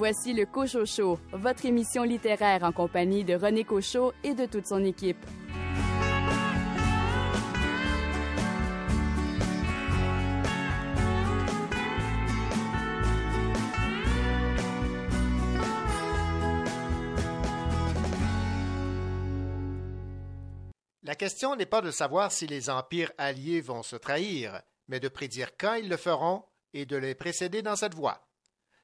Voici le Cochot Show, votre émission littéraire en compagnie de René Cochot et de toute son équipe. La question n'est pas de savoir si les empires alliés vont se trahir, mais de prédire quand ils le feront et de les précéder dans cette voie.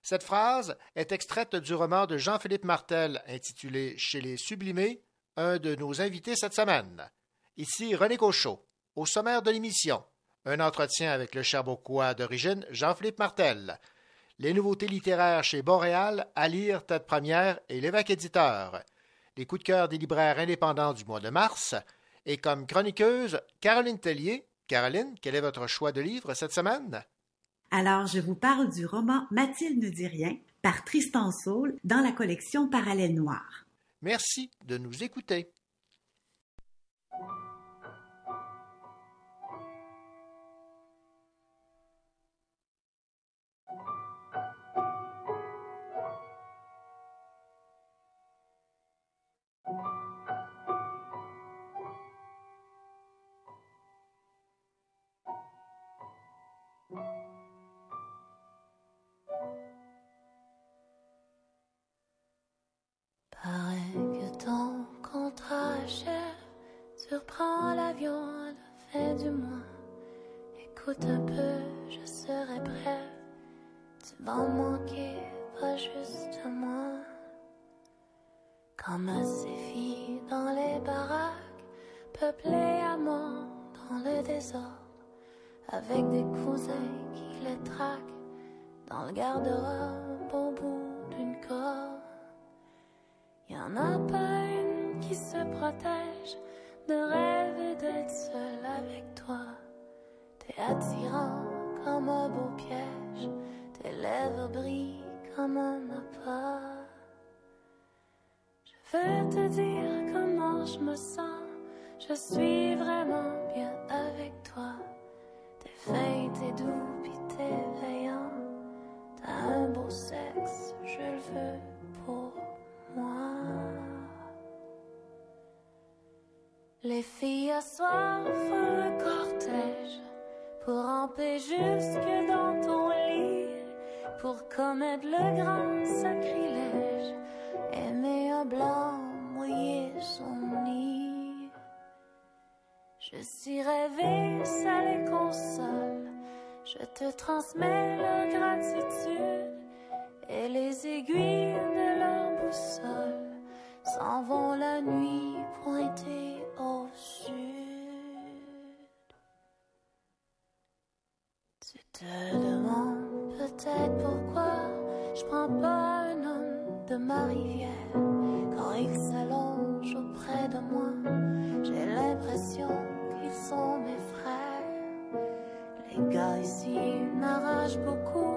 Cette phrase est extraite du roman de Jean-Philippe Martel intitulé Chez les Sublimés, un de nos invités cette semaine. Ici René Cochot. Au sommaire de l'émission, un entretien avec le Cherbourgois d'origine Jean-Philippe Martel. Les nouveautés littéraires chez Boréal, à lire tête première et l'évêque éditeur. Les coups de cœur des libraires indépendants du mois de mars. Et comme chroniqueuse, Caroline Tellier. Caroline, quel est votre choix de livre cette semaine? Alors, je vous parle du roman Mathilde ne dit rien par Tristan Saul dans la collection Parallèle Noir. Merci de nous écouter. Écoute un peu, je serai bref. Tu vas manquer, pas juste moi. Comme ces filles dans les baraques, peuplées à mort dans le désordre, avec des cousins qui les traquent dans le garde-robe au bout d'une corde. Y en a pas une qui se protège de rêver d'être seule avec toi. T'es attirant comme un beau piège, tes lèvres brillent comme un appât. Je veux te dire comment je me sens, je suis vraiment bien avec toi. T'es fin, t'es doux, pis t'es veillant. T'as un beau sexe, je le veux pour moi. Les filles à soir font un cortège pour ramper jusque dans ton lit, pour commettre le grand sacrilège, aimer un blanc, mouiller son nid. Je suis rêvé, ça les console, je te transmets leur gratitude et les aiguilles de leur boussole s'en vont la nuit pointée au sud. Te demandes peut-être pourquoi je prends pas un homme de ma rivière quand il s'allonge auprès de moi. J'ai l'impression qu'ils sont mes frères. Les gars ici m'arrachent beaucoup.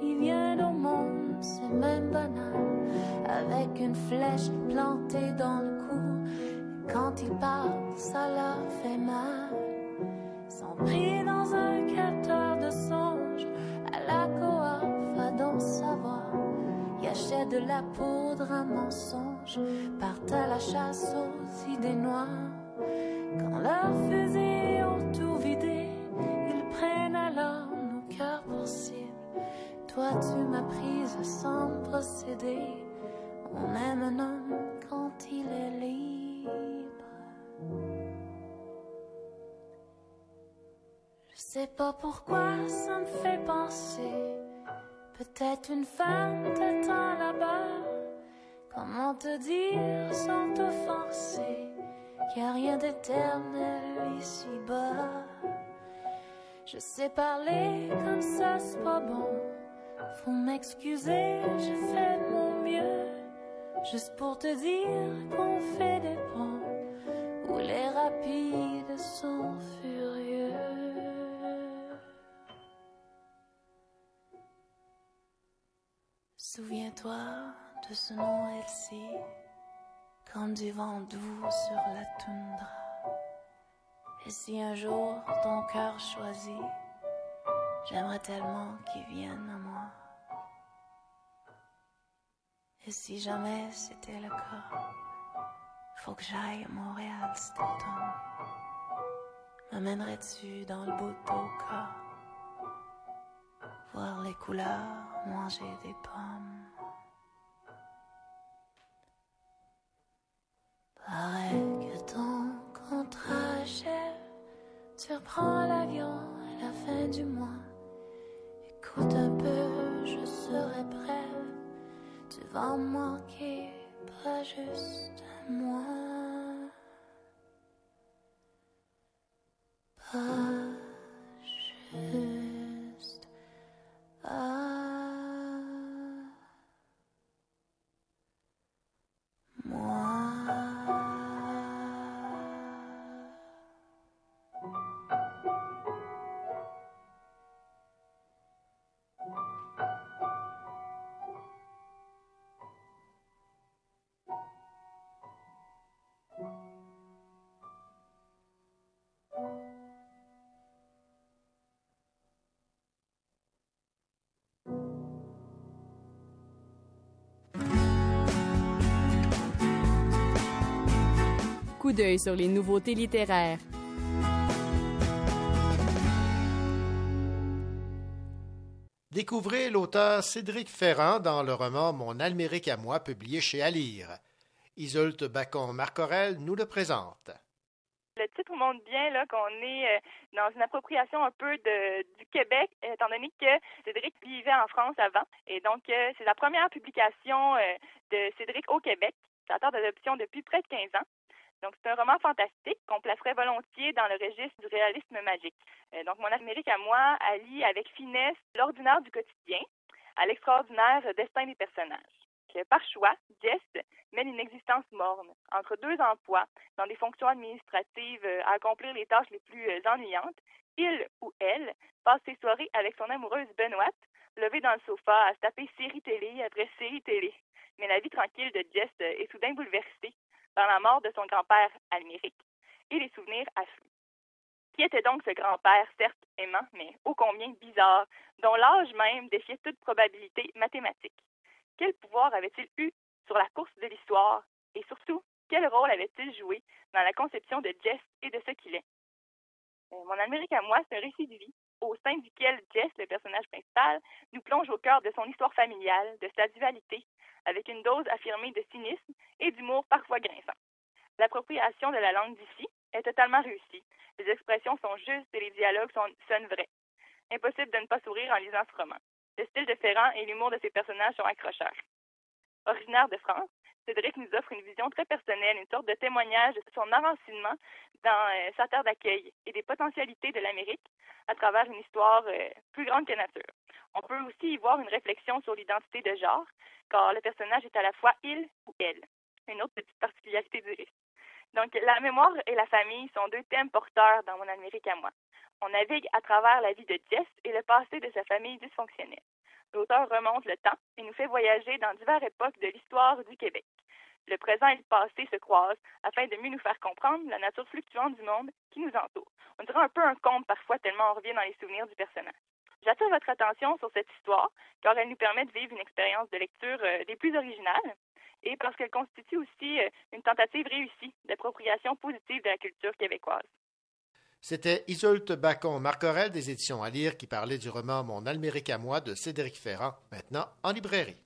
Ils viennent au monde, c'est même banal, avec une flèche plantée dans le cou. Quand ils parlent, ça leur fait mal. Ils sont la poudre à mensonge, partent à la chasse aux idées noires. Quand leurs fusils ont tout vidé, ils prennent alors nos cœurs pour cible. Toi, tu m'as prise sans procéder. On aime un homme quand il est libre. Je sais pas pourquoi ça me fait penser. Peut-être une femme t'attend là-bas. Comment te dire sans t'offenser? Qu'il n'y a rien d'éternel ici-bas. Je sais parler comme ça, c'est pas bon. Faut m'excuser, je fais de mon mieux. Juste pour te dire qu'on fait des ponts où les rapides sont furieux. Souviens-toi de ce nom Elsie, comme du vent doux sur la toundra. Et si un jour ton cœur choisit, j'aimerais tellement qu'il vienne à moi. Et si jamais c'était le cas, faut que j'aille à Montréal cet automne. M'amènerais-tu dans le bout d'Oka? Voir les couleurs, manger des pommes. Paraît que ton contrat achève, tu reprends l'avion à la fin du mois. Écoute un peu, je serai bref. Tu vas manquer, pas juste moi. Pas juste d'œil sur les nouveautés littéraires. Découvrez l'auteur Cédric Ferrand dans le roman Mon Almérique à moi, publié chez Alire. Isolte Bacon-Marcorel nous le présente. Le titre montre bien là qu'on est euh, dans une appropriation un peu de, du Québec, étant donné que Cédric vivait en France avant. Et donc, euh, c'est la première publication euh, de Cédric au Québec, auteur d'adoption depuis près de 15 ans. Donc, c'est un roman fantastique qu'on placerait volontiers dans le registre du réalisme magique. Euh, donc, Mon Amérique à moi allie avec finesse l'ordinaire du quotidien à l'extraordinaire destin des personnages. Par choix, Jess mène une existence morne, entre deux emplois, dans des fonctions administratives euh, à accomplir les tâches les plus euh, ennuyantes. Il ou elle passe ses soirées avec son amoureuse Benoît, levée dans le sofa à se taper série télé après série télé. Mais la vie tranquille de Jess est soudain bouleversée par la mort de son grand-père Alméric et les souvenirs affluent. Qui était donc ce grand-père, certes aimant, mais ô combien bizarre, dont l'âge même défiait toute probabilité mathématique? Quel pouvoir avait-il eu sur la course de l'histoire? Et surtout, quel rôle avait-il joué dans la conception de Jess et de ce qu'il est? Euh, Mon Amérique à moi, c'est un récit de vie au sein duquel Jess, le personnage principal, nous plonge au cœur de son histoire familiale, de sa dualité, avec une dose affirmée de cynisme et d'humour parfois grinçant. L'appropriation de la langue d'ici est totalement réussie. Les expressions sont justes et les dialogues sont, sonnent vrais. Impossible de ne pas sourire en lisant ce roman. Le style de Ferrand et l'humour de ses personnages sont accrocheurs. Originaire de France, Cédric nous offre une vision très personnelle, une sorte de témoignage de son avancement dans euh, sa terre d'accueil et des potentialités de l'Amérique à travers une histoire euh, plus grande que nature. On peut aussi y voir une réflexion sur l'identité de genre, car le personnage est à la fois il ou elle. Une autre petite particularité du récit. Donc, la mémoire et la famille sont deux thèmes porteurs dans Mon Amérique à moi. On navigue à travers la vie de Jess et le passé de sa famille dysfonctionnelle. L'auteur remonte le temps et nous fait voyager dans diverses époques de l'histoire du Québec. Le présent et le passé se croisent afin de mieux nous faire comprendre la nature fluctuante du monde qui nous entoure. On dirait un peu un conte parfois tellement on revient dans les souvenirs du personnage. J'attire votre attention sur cette histoire car elle nous permet de vivre une expérience de lecture euh, des plus originales et parce qu'elle constitue aussi euh, une tentative réussie d'appropriation positive de la culture québécoise. C'était Isolte Bacon-Marcorel des éditions à lire qui parlait du roman Mon Almérique à moi de Cédric Ferrand, maintenant en librairie.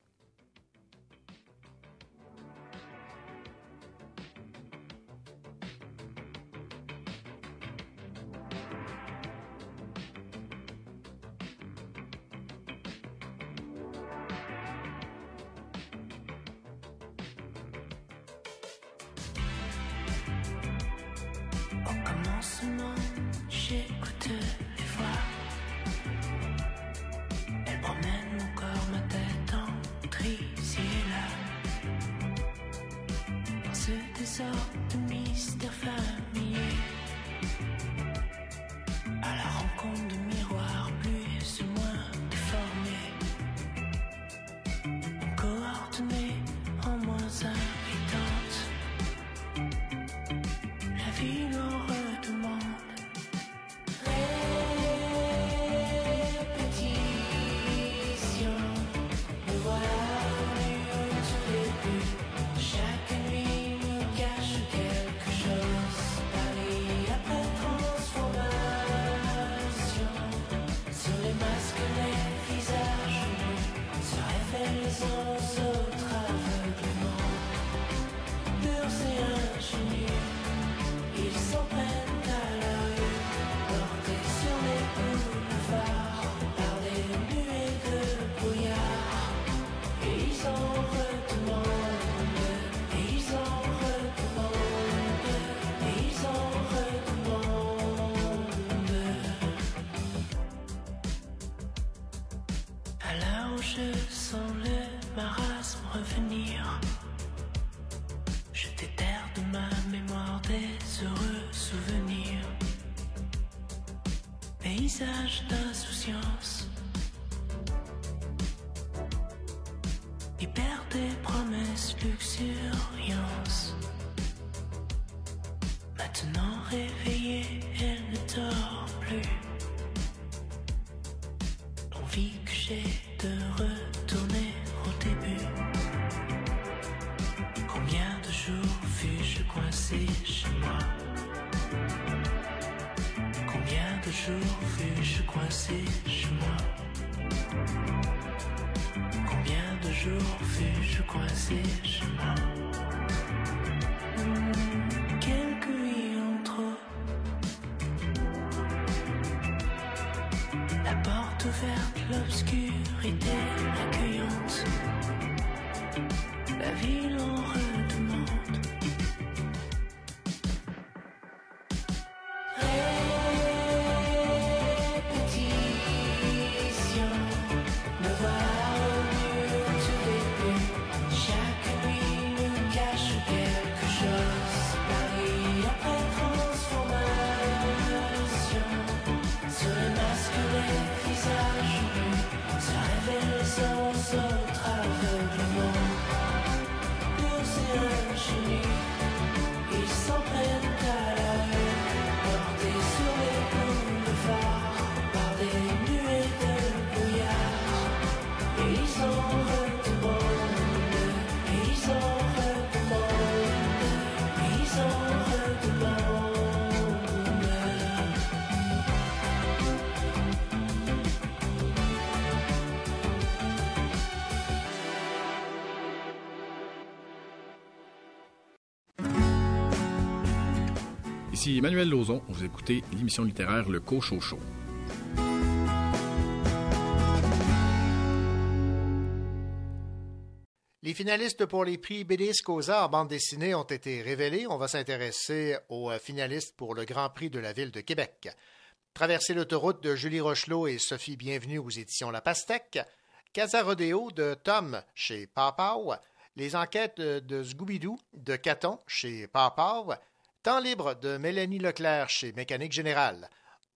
Jours fus-je coincé? Ici Emmanuel Lauzon, vous écoutez l'émission littéraire Le Cochocho. Les finalistes pour les prix BD Scosa en bande dessinée ont été révélés. On va s'intéresser aux euh, finalistes pour le Grand Prix de la Ville de Québec. Traverser l'autoroute de Julie Rochelot et Sophie Bienvenue aux éditions La Pastèque. Casa Rodeo de Tom chez Papaw. Les enquêtes de de Scooby-Doo de Caton chez Papaw. Temps libre de Mélanie Leclerc chez Mécanique Générale.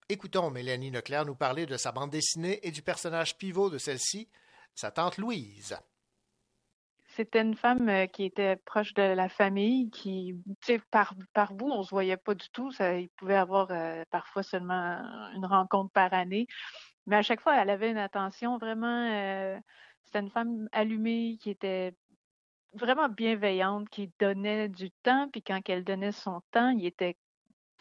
Écoutons Mélanie Leclerc nous parler de sa bande dessinée et du personnage pivot de celle-ci, sa tante Louise. C'était une femme euh, qui était proche de la famille, qui, par, par bout, on se voyait pas du tout. Il pouvait avoir euh, parfois seulement une rencontre par année. Mais à chaque fois, elle avait une attention vraiment. euh, c'était une femme allumée qui était vraiment bienveillante, qui donnait du temps. Puis quand elle donnait son temps, il était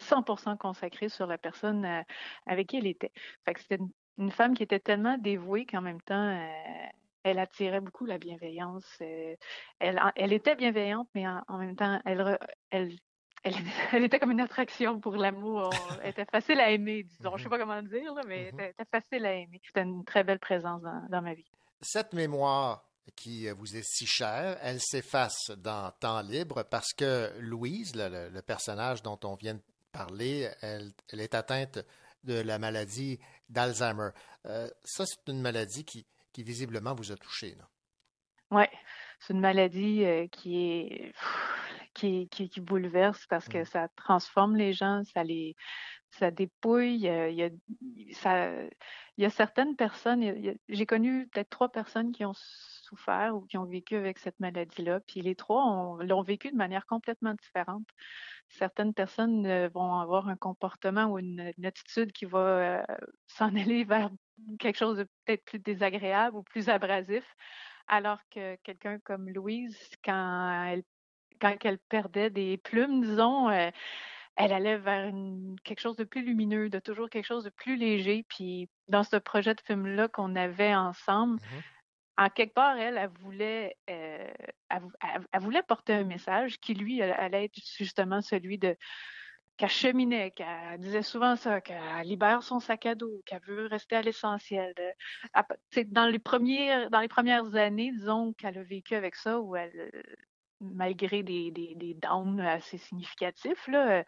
100% consacré sur la personne euh, avec qui elle était. Fait que c'était une, une femme qui était tellement dévouée qu'en même temps, euh, elle attirait beaucoup la bienveillance. euh, elle, elle était bienveillante, mais en, en même temps, elle, était comme une attraction pour l'amour. Elle était facile à aimer, disons. Je sais pas comment le dire, là, mais elle était, était facile à aimer. C'était une très belle présence dans, dans ma vie. Cette mémoire qui euh, vous est si chère, elle s'efface dans Temps libre parce que Louise, le, personnage dont on vient de parler, elle, elle est atteinte de la maladie d'Alzheimer. Euh, ça, c'est une maladie qui, qui visiblement vous a touché. Ouais, c'est une maladie euh, qui est qui, qui, qui bouleverse parce que ça transforme les gens, ça les ça dépouille. euh, Il y a, ça, il y a certaines personnes, j'ai connu peut-être trois personnes qui ont souffert ou qui ont vécu avec cette maladie-là, puis les trois ont- l'ont vécu de manière complètement différente. Certaines personnes euh, vont avoir un comportement ou une, attitude qui va euh, s'en aller vers quelque chose de peut-être plus désagréable ou plus abrasif, alors que quelqu'un comme Louise, quand elle, quand elle perdait des plumes, disons, euh, elle allait vers quelque chose de plus lumineux, de toujours quelque chose de plus léger. Puis dans ce projet de film-là qu'on avait ensemble, en quelque part, elle, elle voulait, euh, elle, vou- elle- elle voulait porter un message qui, lui, allait- être justement celui de qu'elle cheminait, qu'elle disait souvent ça, qu'elle libère son sac à dos, qu'elle veut rester à l'essentiel. Dans les premières, dans les premières années, disons qu'elle a vécu avec ça, où elle, malgré des, des, des downs assez significatifs, là, euh,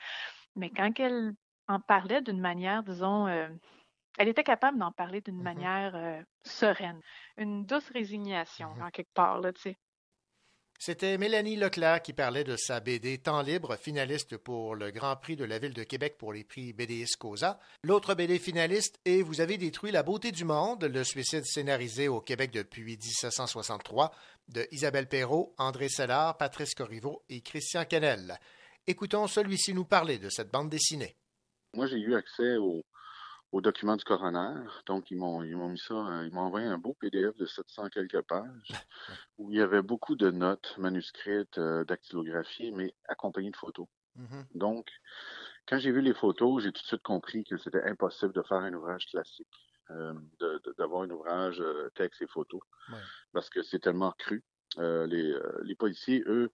mais quand elle en parlait d'une manière, disons, euh, elle était capable d'en parler d'une manière euh, sereine, une douce résignation, en quelque part, là, tu sais. C'était Mélanie Leclerc qui parlait de sa BD Temps libre, finaliste pour le Grand Prix de la Ville de Québec pour les prix BDS Cosa. L'autre BD finaliste est Vous avez détruit la beauté du monde, le suicide scénarisé au Québec depuis 1763 de Isabelle Perrault, André Sellard, Patrice Corriveau et Christian Canel. Écoutons celui-ci nous parler de cette bande dessinée. Moi, j'ai eu accès au, au document du coroner. Donc, ils m'ont, ils m'ont mis ça, euh, ils m'ont envoyé un beau PDF de 700 quelques pages où il y avait beaucoup de notes manuscrites, euh, dactylographiées, mais accompagnées de photos. Mhm. Donc, quand j'ai vu les photos, j'ai tout de suite compris que c'était impossible de faire un ouvrage classique, euh, de- de- d'avoir un ouvrage euh, texte et photo, Ouais. parce que c'est tellement cru. Euh, les, euh, les policiers, eux,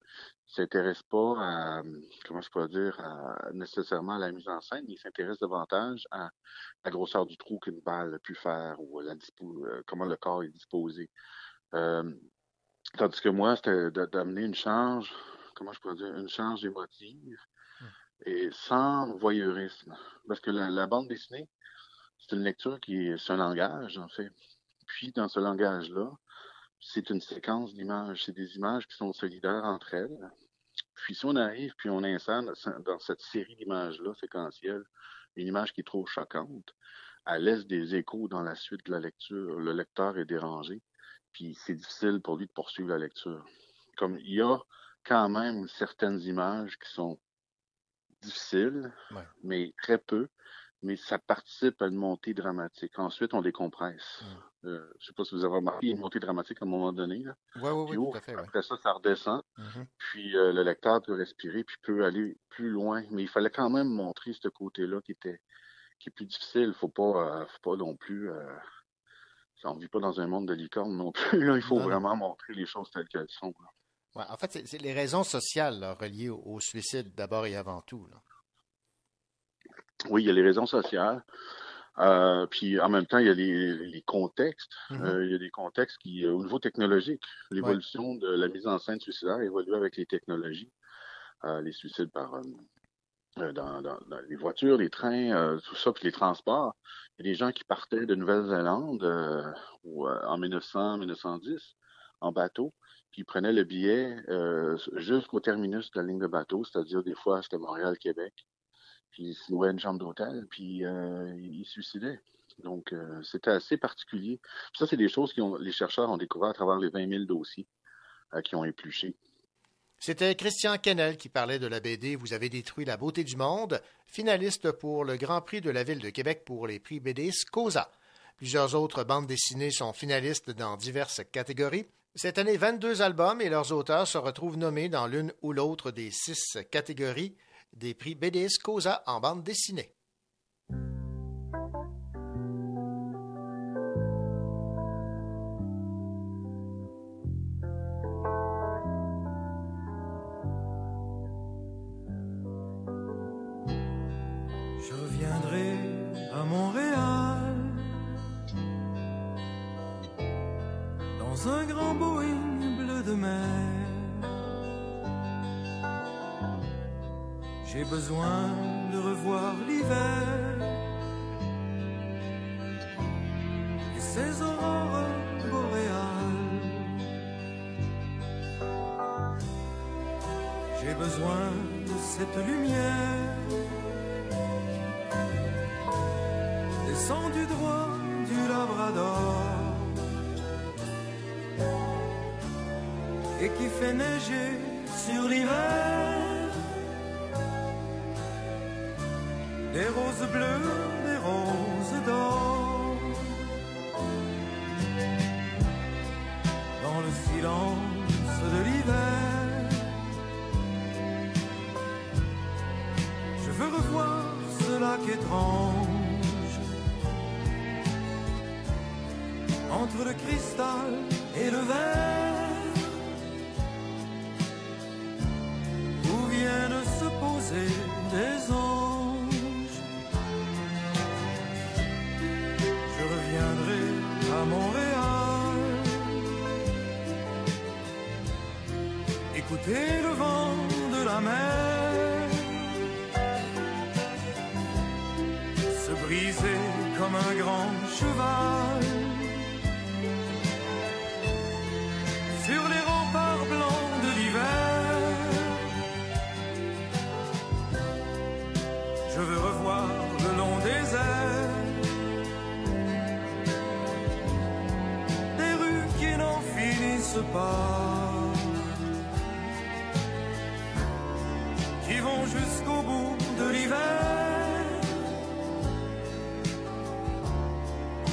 s'intéressent pas à, comment je pourrais dire, à- nécessairement à la mise en scène, ils s'intéressent davantage à la grosseur du trou qu'une balle a pu faire ou la euh, comment le corps est disposé. Euh, tandis que moi, c'était d'amener une charge, comment je pourrais dire, une charge émotive et sans voyeurisme. Parce que la, la bande dessinée, c'est une lecture qui est, c'est un langage, en fait. Puis, dans ce langage-là, c'est une séquence d'images. C'est des images qui sont solidaires entre elles. Puis, si on arrive, puis on insère dans- cette série d'images-là, séquentielle, une image qui est trop choquante, elle laisse des échos dans la suite de la lecture. Le lecteur est dérangé, puis c'est difficile pour lui de poursuivre la lecture. Comme il y a quand même certaines images qui sont difficiles, Ouais. mais très peu, mais ça participe à une montée dramatique. Ensuite, on décompresse. Euh, je sais pas si vous avez remarqué, il y a une montée dramatique à un moment donné. Là. Oui, oui, Puis oui, oh, tout à fait. ouais. Après ça, ça redescend. Mhm. Puis euh, le lecteur peut respirer, puis peut aller plus loin. Mais il fallait quand même montrer ce côté-là qui était qui est plus difficile. Faut pas, euh, faut pas non plus. Euh, on vit pas dans un monde de licorne non plus. Là. Il faut Non, non. vraiment montrer les choses telles qu'elles sont. là. Ouais, en fait, c'est, c'est les raisons sociales là, reliées au, au suicide d'abord et avant tout. là. Oui, il y a les raisons sociales. Euh, puis en même temps, il y a les, les contextes. Mhm. Euh, il y a des contextes qui, euh, au niveau technologique, l'évolution de la mise en scène suicidaire évolue avec les technologies. Euh, les suicides par dans, dans- dans les voitures, les trains, tout ça, puis les transports. Il y a des gens qui partaient de Nouvelle-Zélande ou, en 1900, 1910 en bateau, puis ils prenaient le billet jusqu'au terminus de la ligne de bateau, c'est-à-dire des fois c'était Montréal-Québec, puis ils se louaient une chambre d'hôtel, puis euh, ils se suicidaient. Donc euh, c'était assez particulier. Ça, c'est des choses que les chercheurs ont découvert à travers les 20 000 dossiers euh, qui ont épluché. C'était Christian Kennel qui parlait de la BD Vous avez détruit la beauté du monde, finaliste pour le Grand Prix de la Ville de Québec pour les prix BD Scosa. Plusieurs autres bandes dessinées sont finalistes dans diverses catégories. Cette année, 22 albums et leurs auteurs se retrouvent nommés dans l'une ou l'autre des six catégories des prix BD Scosa en bande dessinée.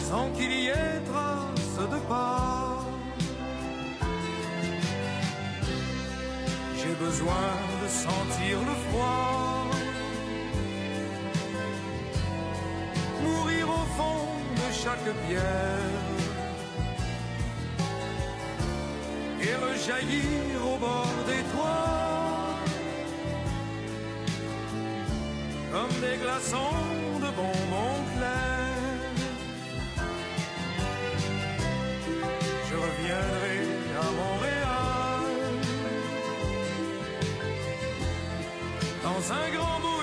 Sans qu'il y ait trace de pas. J'ai besoin de sentir le froid, mourir au fond de chaque pierre. et rejaillir au bord des toits comme des glaçons de bonbons un grand Boeing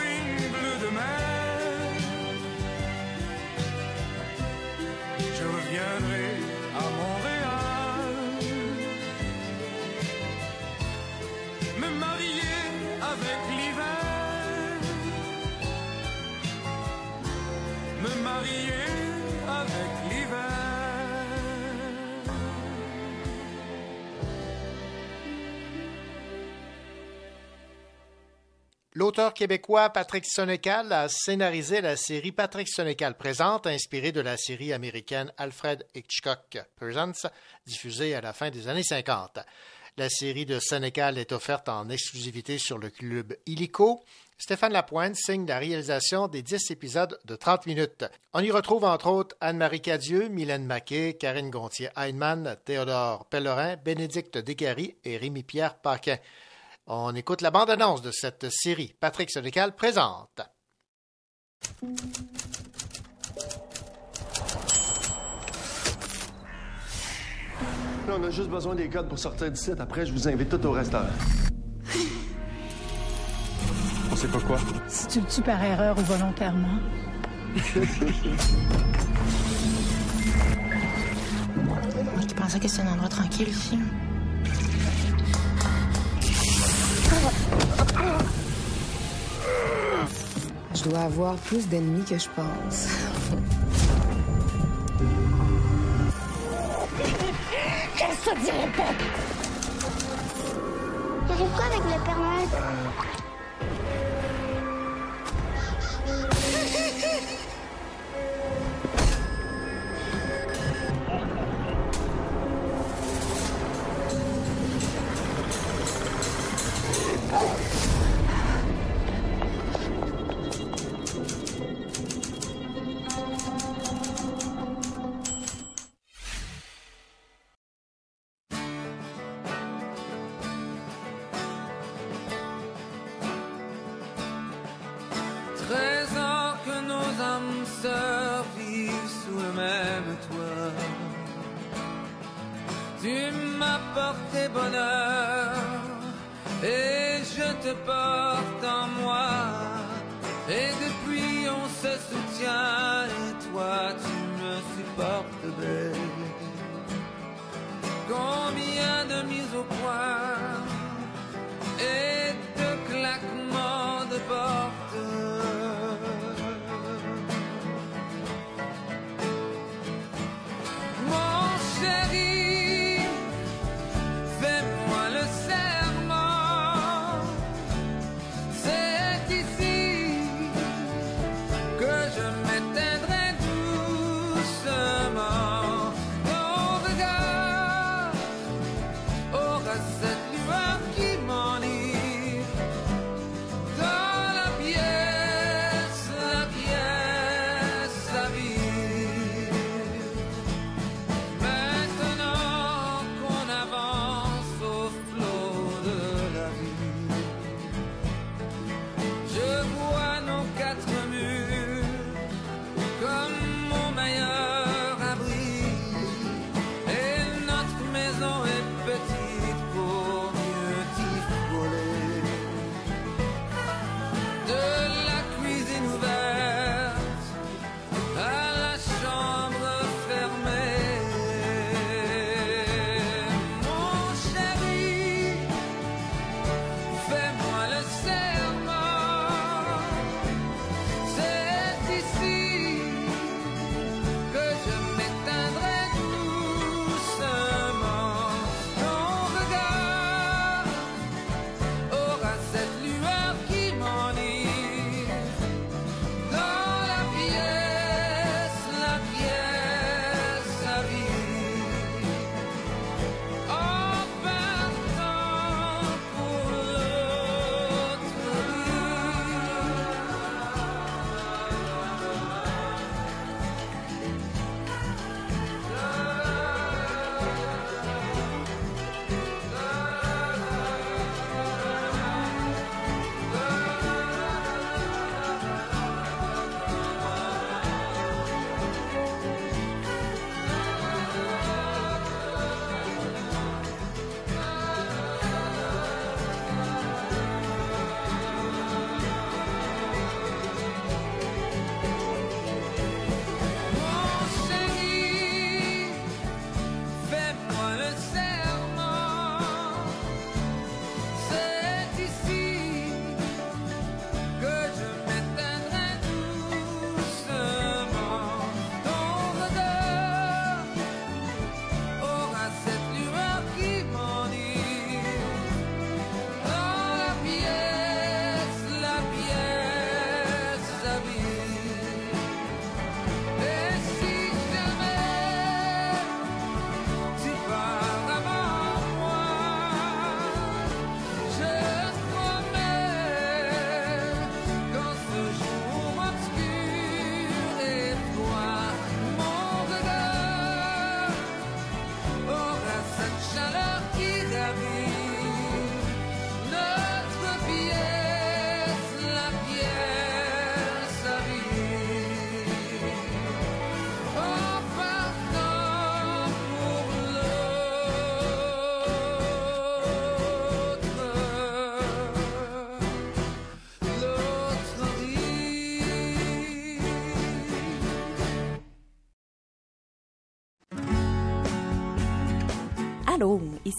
L'auteur québécois Patrick Sonecal a scénarisé la série Patrick Sonecal présente, inspirée de la série américaine Alfred Hitchcock Presents, diffusée à la fin des années 50. La série de Sénécal est offerte en exclusivité sur le club Illico. Stéphane Lapointe signe la réalisation des 10 épisodes de 30 minutes. On y retrouve entre autres Anne-Marie Cadieux, Mylène Maquet, Karine Gontier-Heinemann, Théodore Pellerin, Bénédicte Descaries et Rémi-Pierre Paquin. On écoute la bande-annonce de cette série. Patrick Sénécal présente. Là, on a juste besoin des codes pour sortir d'ici. Après, je vous invite tout au restaurant. On sait pas quoi. Si tu le tues par erreur ou volontairement? Qui pensais que c'est un endroit tranquille ici. Je dois avoir plus d'ennemis que je pense. Qu'est-ce que ça dit, répète? T'arrives quoi avec le Père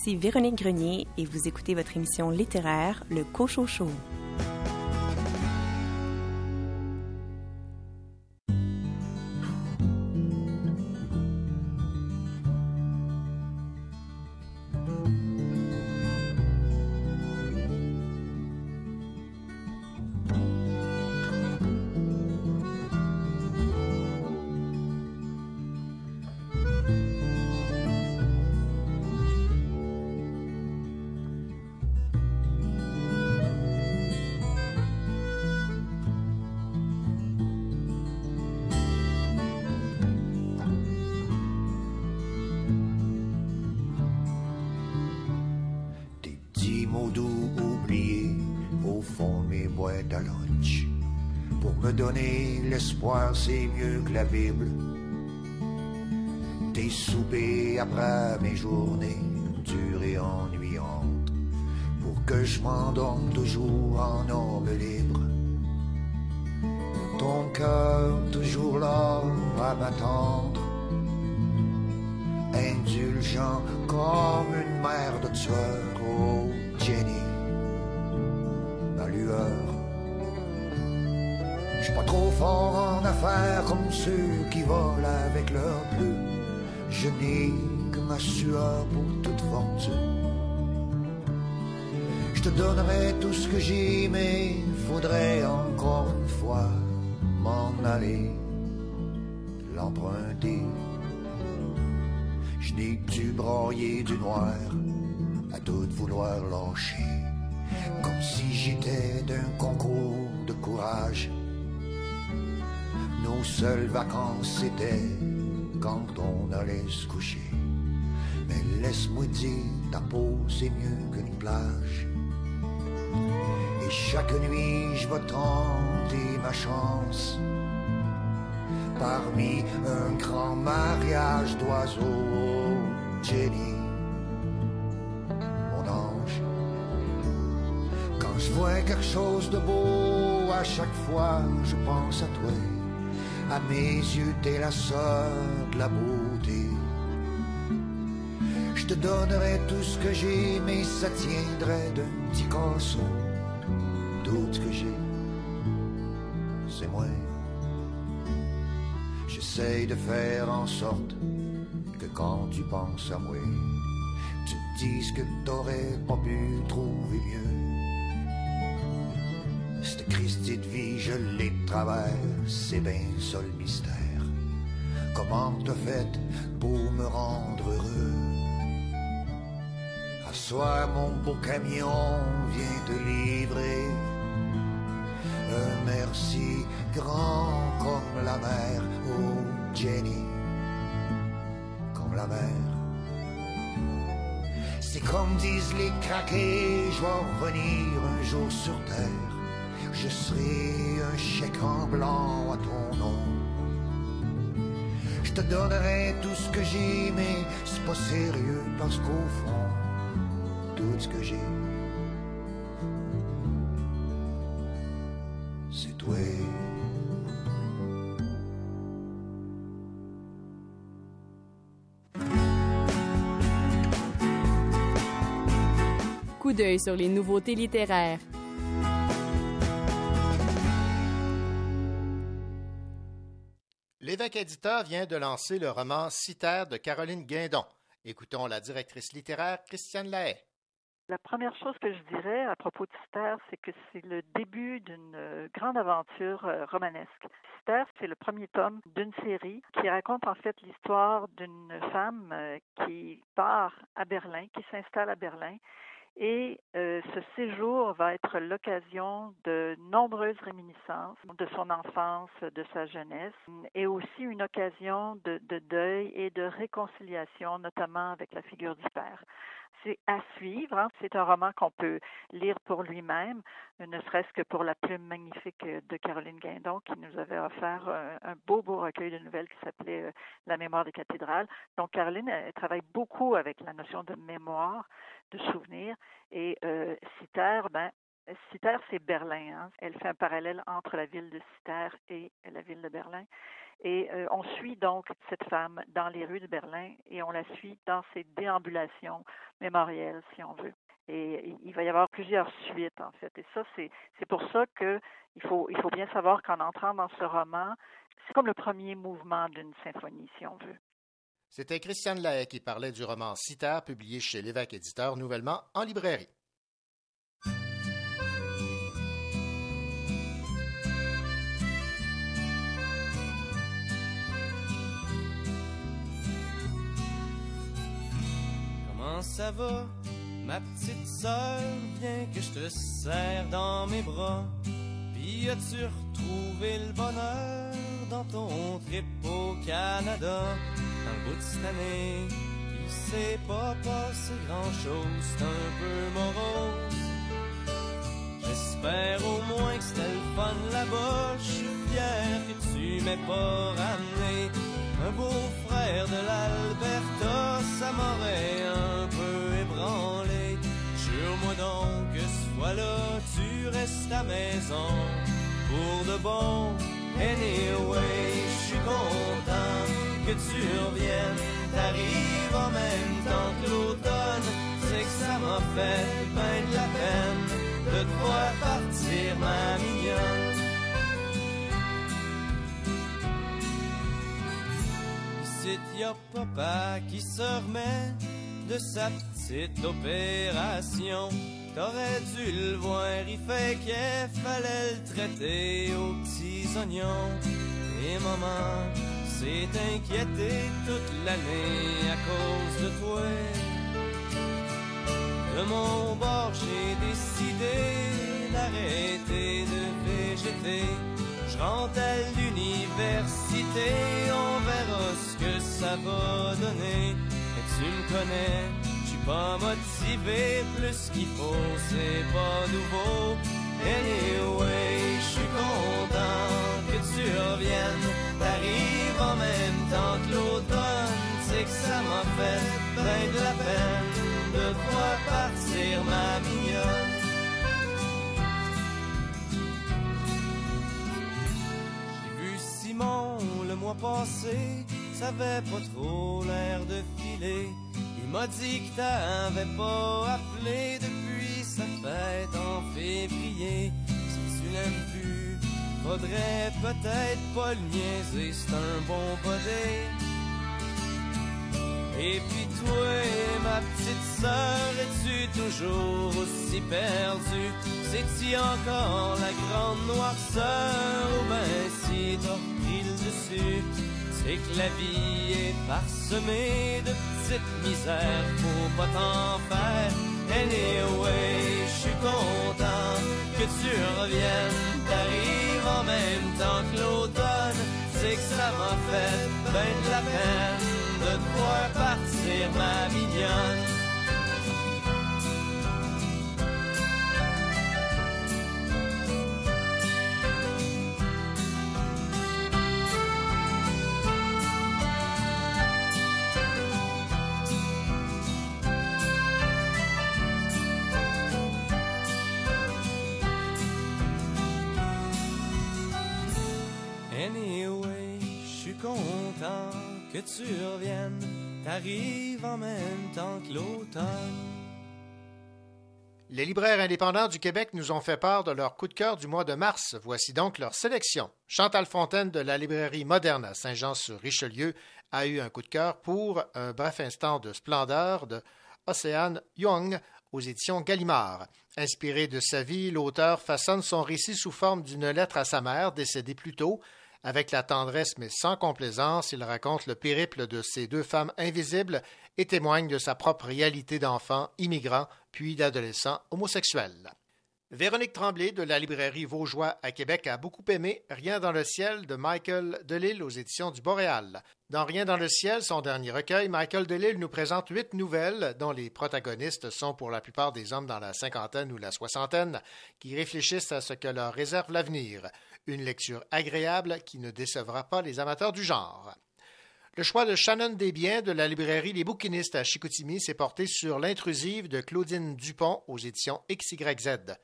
ici Véronique Grenier et vous écoutez votre émission littéraire, Le Cochon Show. La Bible. Des soupers après mes journées dures et ennuyantes. Pour que je m'endorme toujours en affaires comme ceux qui volent avec leur plume. Je n'ai que ma sueur pour toute fortune. Je te donnerai tout ce que j'ai, mais faudrait encore une fois m'en aller, l'emprunter. Je n'ai que du broyer du noir à tout vouloir lâcher, comme si j'étais d'un concours de courage. Nos seules vacances c'était quand on allait se coucher. Mais laisse-moi dire, ta peau c'est mieux qu'une plage. Et chaque nuit je vais tenter ma chance parmi un grand mariage d'oiseaux. Jenny, mon ange, quand je vois quelque chose de beau, à chaque fois je pense à toi. À mes yeux, t'es la sœur de la beauté. Je te donnerai tout ce que j'ai, mais ça tiendrait d'un petit casson. Ce que j'ai, c'est moi. J'essaye de faire en sorte que quand tu penses à moi, tu te dises que t'aurais pas pu trouver mieux. Cette Christie de vie, je l'ai de c'est bien ça le mystère. Comment t'as fait pour me rendre heureux? À soir, mon beau camion vient te livrer un merci grand comme la mer, oh Jenny, comme la mer. C'est comme disent les craqués, je vais revenir un jour sur terre. Je serai un chèque en blanc à ton nom. Je te donnerai tout ce que j'ai, mais c'est pas sérieux parce qu'au fond, tout ce que j'ai, c'est toi. Coup d'œil sur les nouveautés littéraires. L'évêque éditeur vient de lancer le roman Citer de Caroline Guindon. Écoutons la directrice littéraire Christiane Lahaye. La première chose que je dirais à propos de Citer, c'est que c'est le début d'une euh, grande aventure euh, romanesque. Citer, c'est le premier tome d'une série qui raconte en fait l'histoire d'une femme euh, qui part à Berlin, qui s'installe à Berlin. Et euh, ce séjour va être l'occasion de nombreuses réminiscences de son enfance, de sa jeunesse, et aussi une occasion de, de deuil et de réconciliation, notamment avec la figure du père à suivre. hein. C'est un roman qu'on peut lire pour lui-même, ne serait-ce que pour la plume magnifique de Caroline Guindon, qui nous avait offert un, un beau, beau recueil de nouvelles qui s'appelait euh, La mémoire des cathédrales. Donc, Caroline travaille beaucoup avec la notion de mémoire, de souvenir, et euh, Citer, ben, Citer, c'est Berlin. Hein. Elle fait un parallèle entre la ville de Citer et la ville de Berlin. Et euh, on suit donc cette femme dans les rues de Berlin et on la suit dans ses déambulations mémorielles, si on veut. Et il va y avoir plusieurs suites, en fait. Et ça, c'est, pour ça qu'il faut, bien savoir qu'en entrant dans ce roman, c'est comme le premier mouvement d'une symphonie, si on veut. C'était Christiane Lahaye qui parlait du roman Citer, publié chez l'évêque éditeur nouvellement en librairie. Comment ça va, ma petite sœur? Viens que je te serre dans mes bras. Puis as-tu retrouvé le bonheur dans ton trip au Canada? Dans le bout de cette année, il s'est pas passé grand-chose, c'est un peu morose. J'espère au moins que c'était le fun là-bas, je suis fier que tu m'aies pas ramené un beau-frère de l'Alberta, ça m'aurait un peu ébranlé. Jure-moi donc que ce fois-là, tu restes à maison pour de bon. Anyway, je suis content que tu reviennes. T'arrives en même temps que l'automne, c'est que ça m'a fait bien de la peine de te voir partir, ma mignonne. Il y papa qui se remet de sa petite opération. T'aurais dû le voir, il fait qu'il fallait le traiter aux petits oignons. Et maman s'est inquiétée toute l'année à cause de toi. De mon bord, j'ai décidé d'arrêter de végéter. Je rentre à l'université, on verra ce que ça va donner. Et tu me connais, je suis pas motivé, plus qu'il faut, c'est pas nouveau. Anyway, je suis content que tu reviennes. T'arrives en même temps que l'automne, c'est que ça m'a fait de la peine de voir partir ma mignonne. Passé, ça avait pas trop l'air de filer. Il m'a dit que t'avais pas appelé depuis sa fête en février. Si tu l'aimes plus, faudrait peut-être pas le niaiser, c'est un bon body. Et puis toi, ma petite sœur, es-tu toujours aussi perdue? C'est-tu encore la grande noirceur? Ou ben si t'as C'est que la vie est parsemée de petites misères, faut pas t'en faire. Anyway, je suis content que tu reviennes, t'arrives en même temps que l'automne. C'est que ça m'a fait ben de la peine de te voir partir, ma mignonne. Les libraires indépendants du Québec nous ont fait part de leur coup de cœur du mois de mars. Voici donc leur sélection. Chantal Fontaine de la librairie moderne à Saint-Jean-sur-Richelieu a eu un coup de cœur pour Un bref instant de splendeur de Océane Young aux éditions Gallimard. Inspiré de sa vie, l'auteur façonne son récit sous forme d'une lettre à sa mère décédée plus tôt avec la tendresse mais sans complaisance, il raconte le périple de ces deux femmes invisibles et témoigne de sa propre réalité d'enfant immigrant puis d'adolescent homosexuel. Véronique Tremblay de la librairie Vaugeois à Québec a beaucoup aimé Rien dans le ciel de Michael Delille aux éditions du Boréal. Dans Rien dans le ciel, son dernier recueil, Michael Delille nous présente huit nouvelles dont les protagonistes sont pour la plupart des hommes dans la cinquantaine ou la soixantaine qui réfléchissent à ce que leur réserve l'avenir. Une lecture agréable qui ne décevra pas les amateurs du genre. Le choix de Shannon Desbiens de la librairie Les Bouquinistes à Chicoutimi s'est porté sur L'intrusive de Claudine Dupont aux éditions XYZ.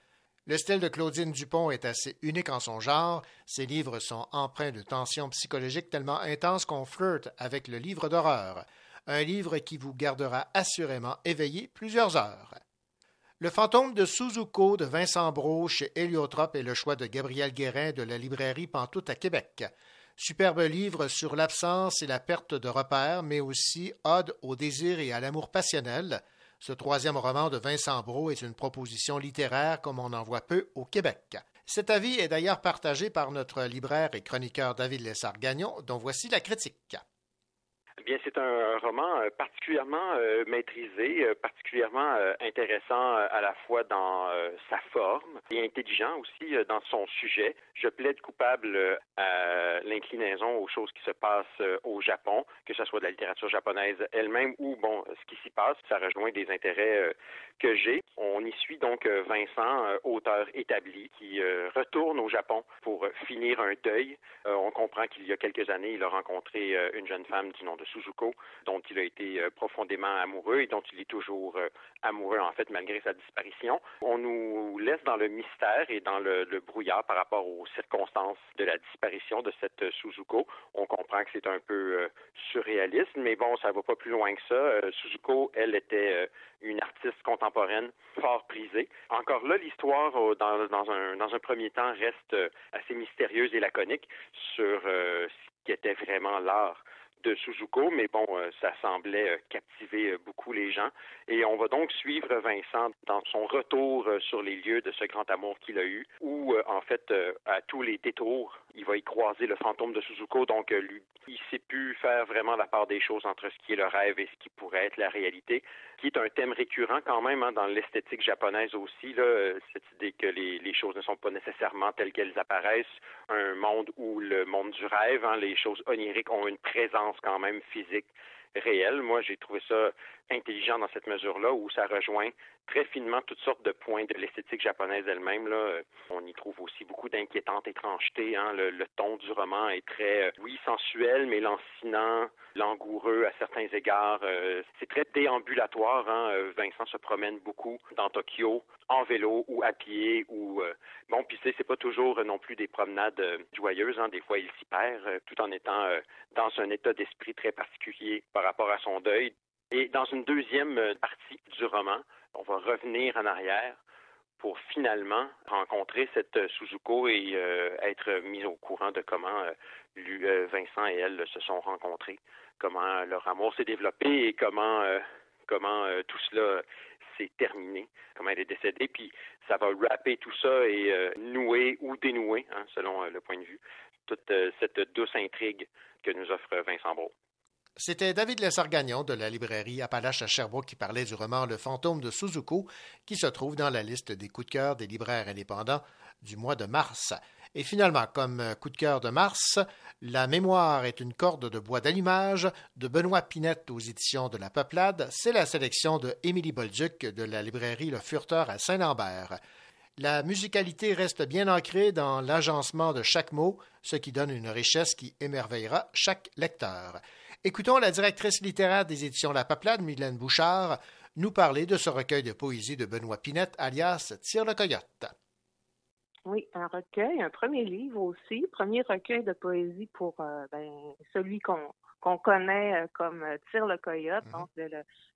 Le style de Claudine Dupont est assez unique en son genre. Ses livres sont empreints de tensions psychologiques tellement intenses qu'on flirte avec le livre d'horreur. Un livre qui vous gardera assurément éveillé plusieurs heures. Le fantôme de Suzuko de Vincent Brault chez Héliotrope est le choix de Gabriel Guérin de la librairie Pantoute à Québec. Superbe livre sur l'absence et la perte de repères, mais aussi ode au désir et à l'amour passionnel. Ce troisième roman de Vincent Brault est une proposition littéraire comme on en voit peu au Québec. Cet avis est d'ailleurs partagé par notre libraire et chroniqueur David Lessard-Gagnon, dont voici la critique. Eh bien, c'est un roman euh, particulièrement euh, maîtrisé, euh, particulièrement intéressant à la fois dans sa forme et intelligent aussi dans son sujet. Je plaide coupable à l'inclinaison aux choses qui se passent au Japon, que ce soit de la littérature japonaise elle-même ou, bon, ce qui s'y passe. Ça rejoint des intérêts que j'ai. On y suit donc Vincent, auteur établi, qui retourne au Japon pour finir un deuil. on comprend qu'il y a quelques années, il a rencontré une jeune femme du nom de Suzuko, dont il a été euh, profondément amoureux et dont il est toujours euh, amoureux, en fait, malgré sa disparition. On nous laisse dans le mystère et dans le, brouillard par rapport aux circonstances de la disparition de cette euh, Suzuko. On comprend que c'est un peu surréaliste, mais bon, ça va pas plus loin que ça. Suzuko, elle, était une artiste contemporaine fort prisée. Encore là, l'histoire, dans un premier temps, reste assez mystérieuse et laconique sur ce qui était vraiment l'art de Suzuko, mais bon, euh, ça semblait euh, captiver euh, beaucoup les gens. Et on va donc suivre Vincent dans son retour sur les lieux de ce grand amour qu'il a eu, où en fait, à tous les détours, il va y croiser le fantôme de Suzuko. Donc, lui, il sait plus faire vraiment la part des choses entre ce qui est le rêve et ce qui pourrait être la réalité, qui est un thème récurrent quand même hein, dans l'esthétique japonaise aussi, là, cette idée que les, les, choses ne sont pas nécessairement telles qu'elles apparaissent. Un monde où le monde du rêve, hein, les choses oniriques ont une présence quand même physique réelle. Moi, j'ai trouvé ça intelligent dans cette mesure-là, où ça rejoint très finement toutes sortes de points de l'esthétique japonaise elle-même. On y trouve aussi beaucoup d'inquiétantes étrangetés. Hein. Le, ton du roman est très, euh, oui, sensuel, mais lancinant, langoureux à certains égards. Euh, c'est très déambulatoire. Hein. Euh, Vincent se promène beaucoup dans Tokyo, en vélo ou à pied. ou Bon, puis c'est pas toujours non plus des promenades joyeuses. Hein. Des fois, il s'y perd, tout en étant dans un état d'esprit très particulier par rapport à son deuil. Et dans une deuxième partie du roman, on va revenir en arrière pour finalement rencontrer cette Suzuko et euh, être mis au courant de comment euh, euh, Vincent et elle se sont rencontrés, comment leur amour s'est développé et comment comment tout cela s'est terminé, comment elle est décédée, puis ça va rapper tout ça et nouer ou dénouer, hein, selon le point de vue, toute cette douce intrigue que nous offre Vincent Brault. C'était David Lessard-Gagnon de la librairie Appalache à Sherbrooke qui parlait du roman Le fantôme de Suzuko, qui se trouve dans la liste des coups de cœur des libraires indépendants du mois de mars. Et finalement, comme coup de cœur de mars, La mémoire est une corde de bois d'allumage de Benoît Pinette aux éditions de La Peuplade. C'est la sélection de Émilie Bolduc de la librairie Le Furteur à Saint-Lambert. La musicalité reste bien ancrée dans l'agencement de chaque mot, ce qui donne une richesse qui émerveillera chaque lecteur. Écoutons la directrice littéraire des éditions La Paplade, Mylène Bouchard, nous parler de ce recueil de poésie de Benoît Pinette, alias Tire le Coyote. Oui, un recueil, un premier livre aussi, premier recueil de poésie pour euh, ben, celui qu'on qu'on connaît euh, comme euh, Tire le Coyote, mhm. donc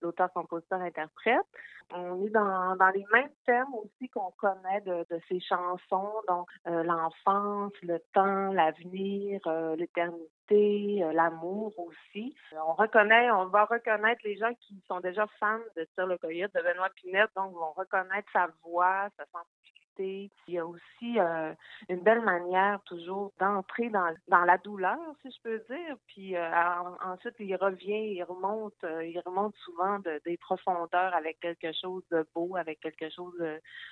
l'auteur, compositeur, interprète. On est dans, dans les mêmes thèmes aussi qu'on connaît de, de ces chansons, donc euh, l'enfance, le temps, l'avenir, l'éternité, l'amour aussi. On reconnaît, on va reconnaître les gens qui sont déjà fans de Tire le Coyote, de Benoît Pinette, donc vont reconnaître sa voix, sa sensibilité il y a aussi euh, une belle manière toujours d'entrer dans, la douleur, si je peux dire. Puis euh, ensuite, il revient, il remonte, euh, il remonte souvent de, des profondeurs avec quelque chose de beau, avec quelque chose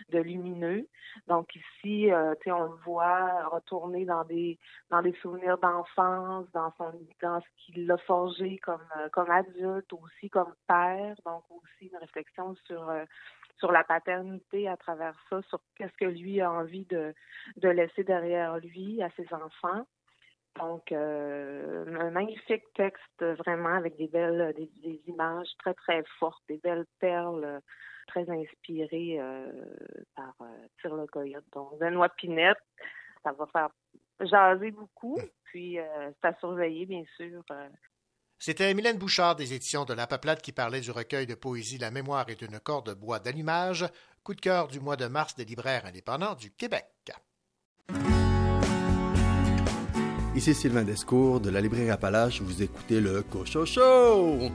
de, lumineux. Donc ici, on le voit retourner dans des souvenirs d'enfance, dans son dans ce qu'il a forgé comme adulte, aussi comme père. Donc aussi une réflexion sur sur la paternité à travers ça, sur qu'est-ce que lui a envie de, de laisser derrière lui à ses enfants. Donc, euh, un magnifique texte vraiment avec des belles, des, images très très fortes, des belles perles très inspiré euh, par euh, Tire le coyote. Donc, Benoît Pinette, ça va faire jaser beaucoup. Puis, euh, c'est à surveiller, bien sûr. C'était Mylène Bouchard des éditions de La Peuplade qui parlait du recueil de poésie La mémoire est une corde de bois d'allumage, coup de cœur du mois de mars des libraires indépendants du Québec. Ici Sylvain Descours de la librairie Appalache. Vous écoutez le Cocho Show.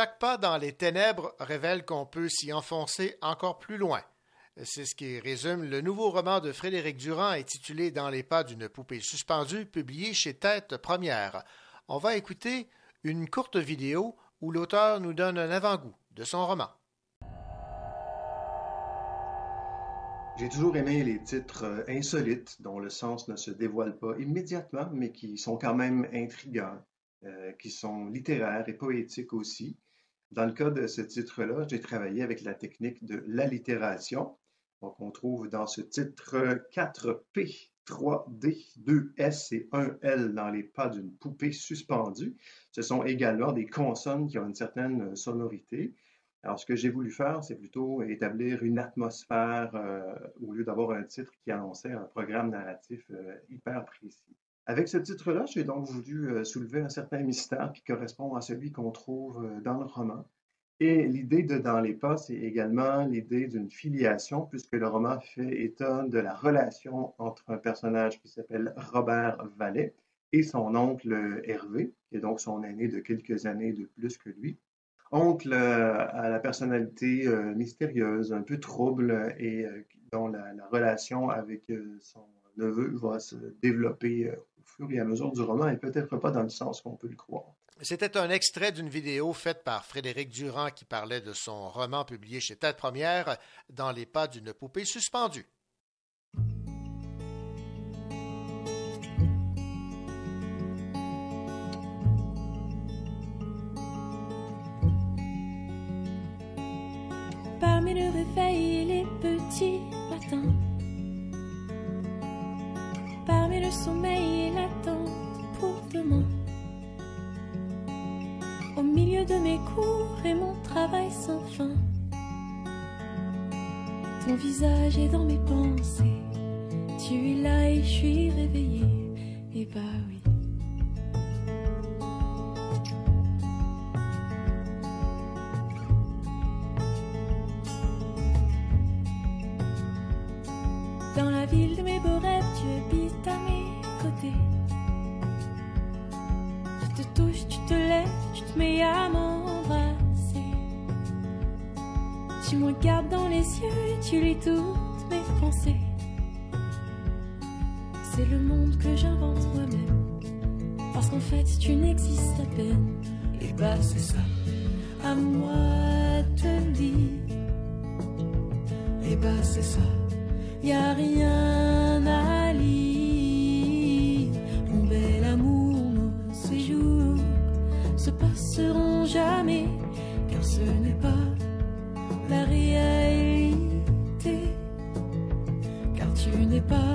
Chaque pas dans les ténèbres révèle qu'on peut s'y enfoncer encore plus loin. C'est ce qui résume le nouveau roman de Frédéric Durand intitulé Dans les pas d'une poupée suspendue, publié chez Tête Première. On va écouter une courte vidéo où l'auteur nous donne un avant-goût de son roman. J'ai toujours aimé les titres euh, insolites dont le sens ne se dévoile pas immédiatement, mais qui sont quand même intrigants, euh, qui sont littéraires et poétiques aussi. Dans le cas de ce titre-là, j'ai travaillé avec la technique de l'allitération. Donc, on trouve dans ce titre 4P, 3D, 2S et 1L dans les pas d'une poupée suspendue. Ce sont également des consonnes qui ont une certaine sonorité. Alors, ce que j'ai voulu faire, c'est plutôt établir une atmosphère euh, au lieu d'avoir un titre qui annonçait un programme narratif euh, hyper précis. Avec ce titre-là, j'ai donc voulu euh, soulever un certain mystère qui correspond à celui qu'on trouve dans le roman. Et l'idée de Dans les pas, c'est également l'idée d'une filiation, puisque le roman fait état de la relation entre un personnage qui s'appelle Robert Vallet et son oncle Hervé, qui est donc son aîné de quelques années de plus que lui oncle euh, à la personnalité euh, mystérieuse, un peu trouble et euh, dont la, relation avec son neveu va se développer fur et à mesure du roman et peut-être pas dans le sens qu'on peut le croire. C'était un extrait d'une vidéo faite par Frédéric Durand qui parlait de son roman publié chez Tête Première, Dans les pas d'une poupée suspendue. parmi le réveil et les petits matins, le sommeil et l'attente pour demain, au milieu de mes cours et mon travail sans fin. Ton visage est dans mes pensées, tu es là et je suis réveillée, et bah oui. Tu lis toutes mes pensées. C'est le monde que j'invente moi-même. Parce qu'en fait, tu n'existes à peine. Et bah, c'est ça. À moi te dire. Et bah, c'est ça. Y a rien à jamais. Car ce n'est pas la réalité n'est pas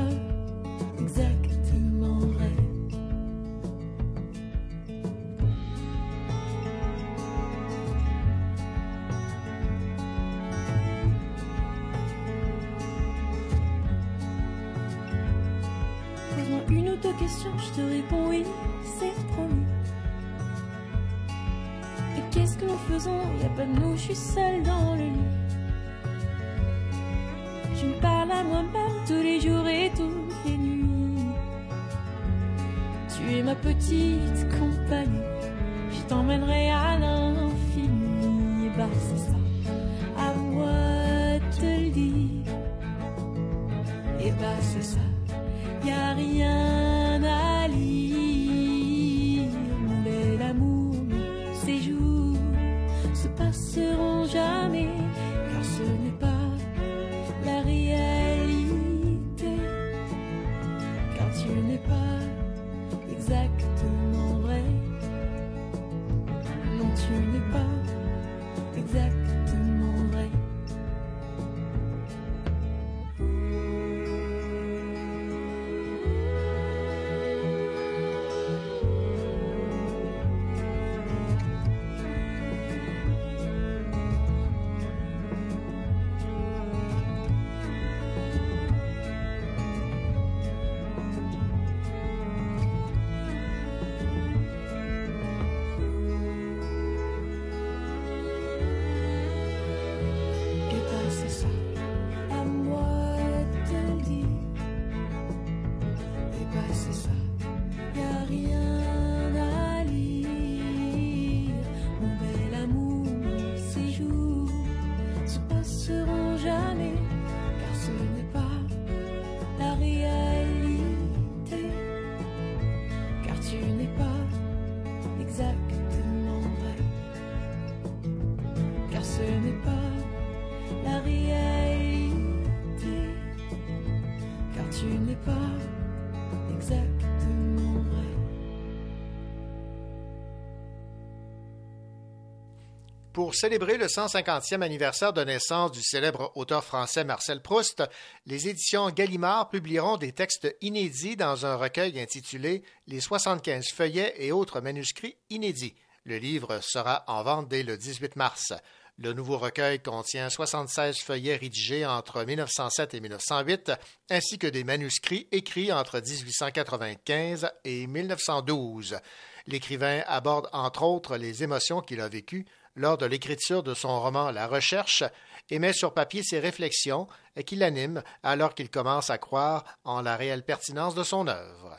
Pour célébrer le 150e anniversaire de naissance du célèbre auteur français Marcel Proust, les éditions Gallimard publieront des textes inédits dans un recueil intitulé Les 75 feuillets et autres manuscrits inédits. Le livre sera en vente dès le 18 mars. Le nouveau recueil contient 76 feuillets rédigés entre 1907 et 1908, ainsi que des manuscrits écrits entre 1895 et 1912. L'écrivain aborde entre autres les émotions qu'il a vécues lors de l'écriture de son roman La Recherche et met sur papier ses réflexions qui l'animent alors qu'il commence à croire en la réelle pertinence de son œuvre.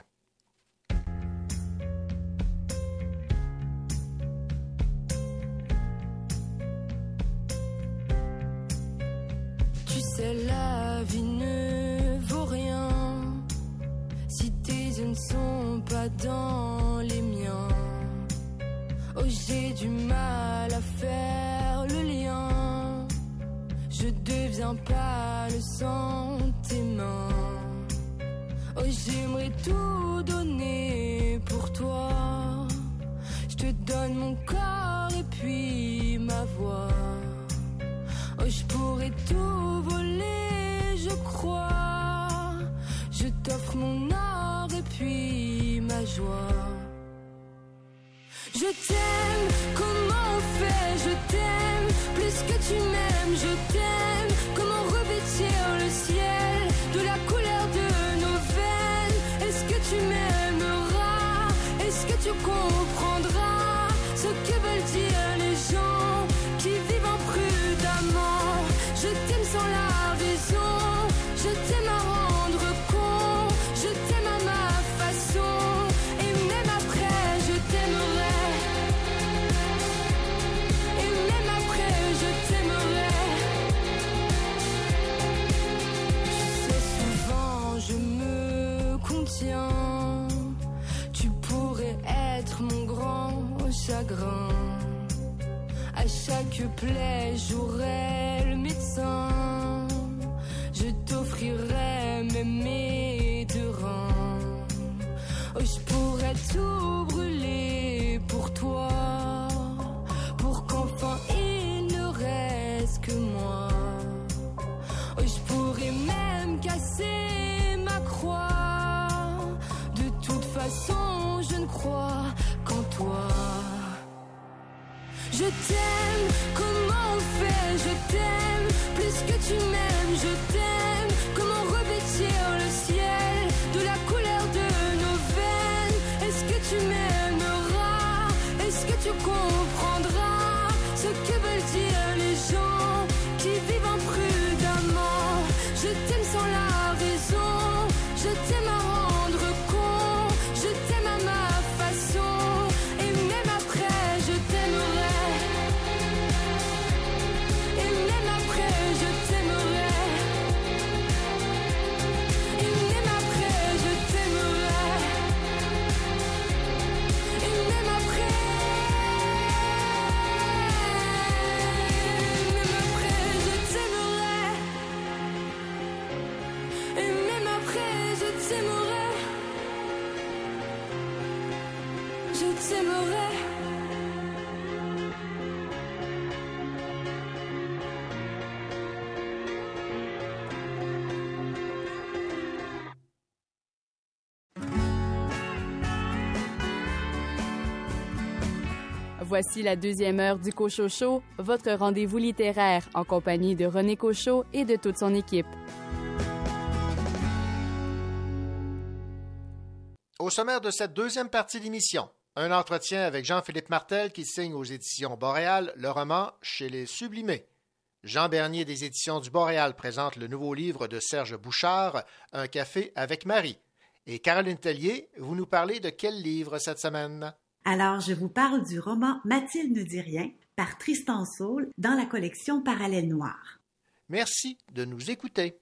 Tu sais, la vie ne vaut rien si tes ne sont pas dans les miens. Oh, j'ai du mal à faire le lien. Je deviens pas le sentiment. Oh, j'aimerais tout donner pour toi. Je te donne mon corps et puis ma voix. Oh, je pourrais tout voler, je crois. Je t'offre mon or et puis ma joie. Je t'aime, comment on fait? Je t'aime, plus que tu m'aimes, je t'aime. Comment revêtir le ciel de la couleur de nos veines? Est-ce que tu m'aimeras? Est-ce que tu comprendras ce que chagrin. À chaque plaie, j'aurai le médecin. Je t'offrirai mes deux. Oh, je pourrais tout brûler pour toi. Pour qu'enfin il ne reste que moi. Oh, je pourrais même casser ma croix. De toute façon, je ne crois Je t'aime, comment on fait? Je t'aime, plus que tu m'aimes, je t'aime. Voici la deuxième heure du Cochocho, votre rendez-vous littéraire en compagnie de René Cochot et de toute son équipe. Au sommaire de cette deuxième partie d'émission, un entretien avec Jean-Philippe Martel qui signe aux éditions Boréal le roman Chez les Sublimés. Jean Bernier des éditions du Boréal présente le nouveau livre de Serge Bouchard, Un café avec Marie. Et Caroline Tellier, vous nous parlez de quel livre cette semaine? Alors, je vous parle du roman Mathilde ne dit rien par Tristan Saul dans la collection Parallèle Noir. Merci de nous écouter.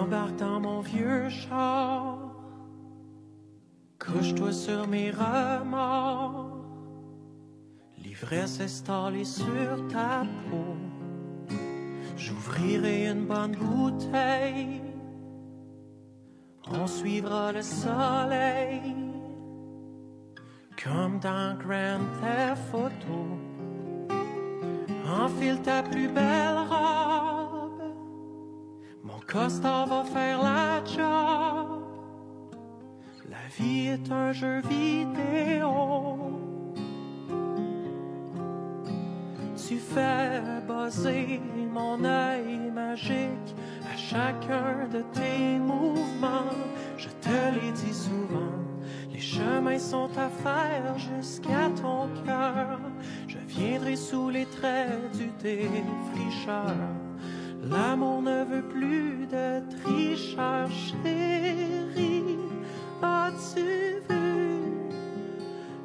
Embarque dans mon vieux char, couche-toi sur mes remords. L'ivresse installée sur ta peau, j'ouvrirai une bonne bouteille. On suivra le soleil, comme dans Grand Theft Auto. Enfile ta plus belle robe costard va faire la job. La vie est un jeu vidéo. Tu fais buzzer mon œil magique à chacun de tes mouvements. Je te l'ai dit souvent, les chemins sont à faire jusqu'à ton cœur. Je viendrai sous les traits du défricheur. L'amour ne veut plus de tricheur, chérie. As-tu vu?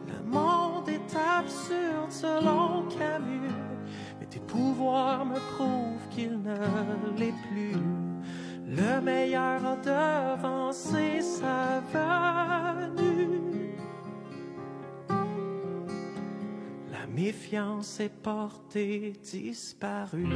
Le monde est absurde selon Camus. Tes pouvoirs me prouvent qu'il ne l'est plus. Le meilleur a devancé sa venue. La méfiance est portée disparue.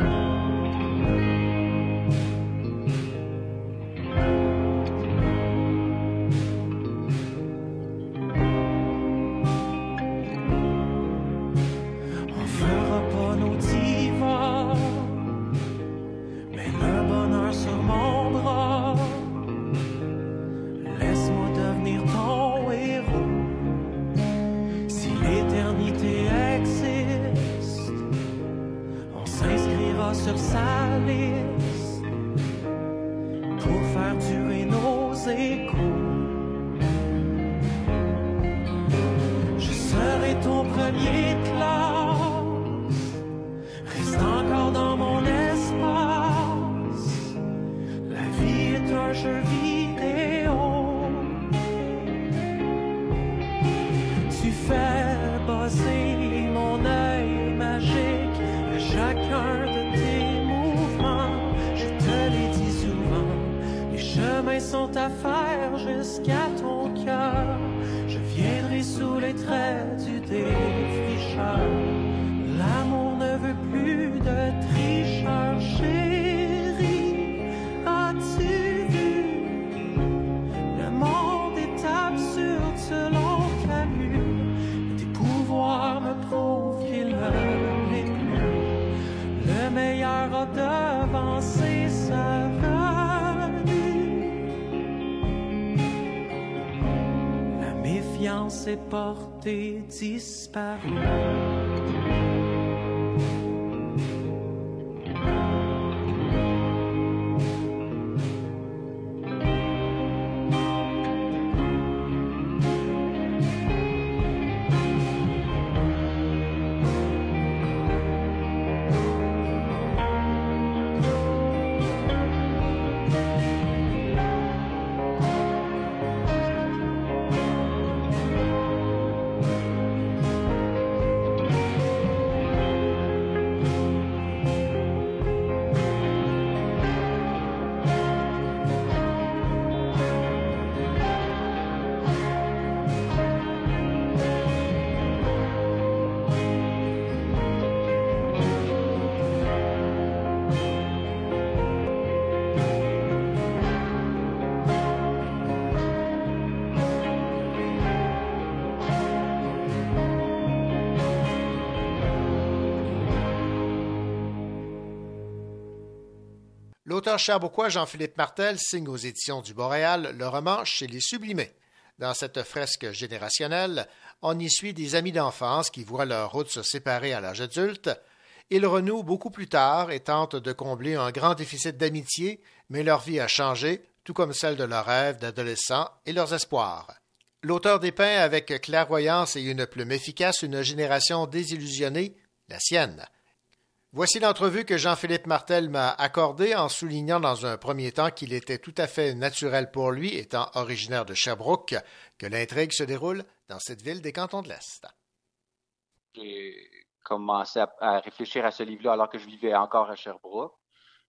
Méfiance est portée L'auteur cherbourgois Jean-Philippe Martel signe aux éditions du Boréal le roman Chez les Sublimés. Dans cette fresque générationnelle, on y suit des amis d'enfance qui voient leur route se séparer à l'âge adulte. Ils renouent beaucoup plus tard et tentent de combler un grand déficit d'amitié, mais leur vie a changé, tout comme celle de leurs rêves d'adolescents et leurs espoirs. L'auteur dépeint avec clairvoyance et une plume efficace une génération désillusionnée, la sienne. Voici l'entrevue que Jean-Philippe Martel m'a accordée en soulignant dans un premier temps qu'il était tout à fait naturel pour lui, étant originaire de Sherbrooke, que l'intrigue se déroule dans cette ville des cantons de l'Est. J'ai commencé à, réfléchir à ce livre-là alors que je vivais encore à Sherbrooke.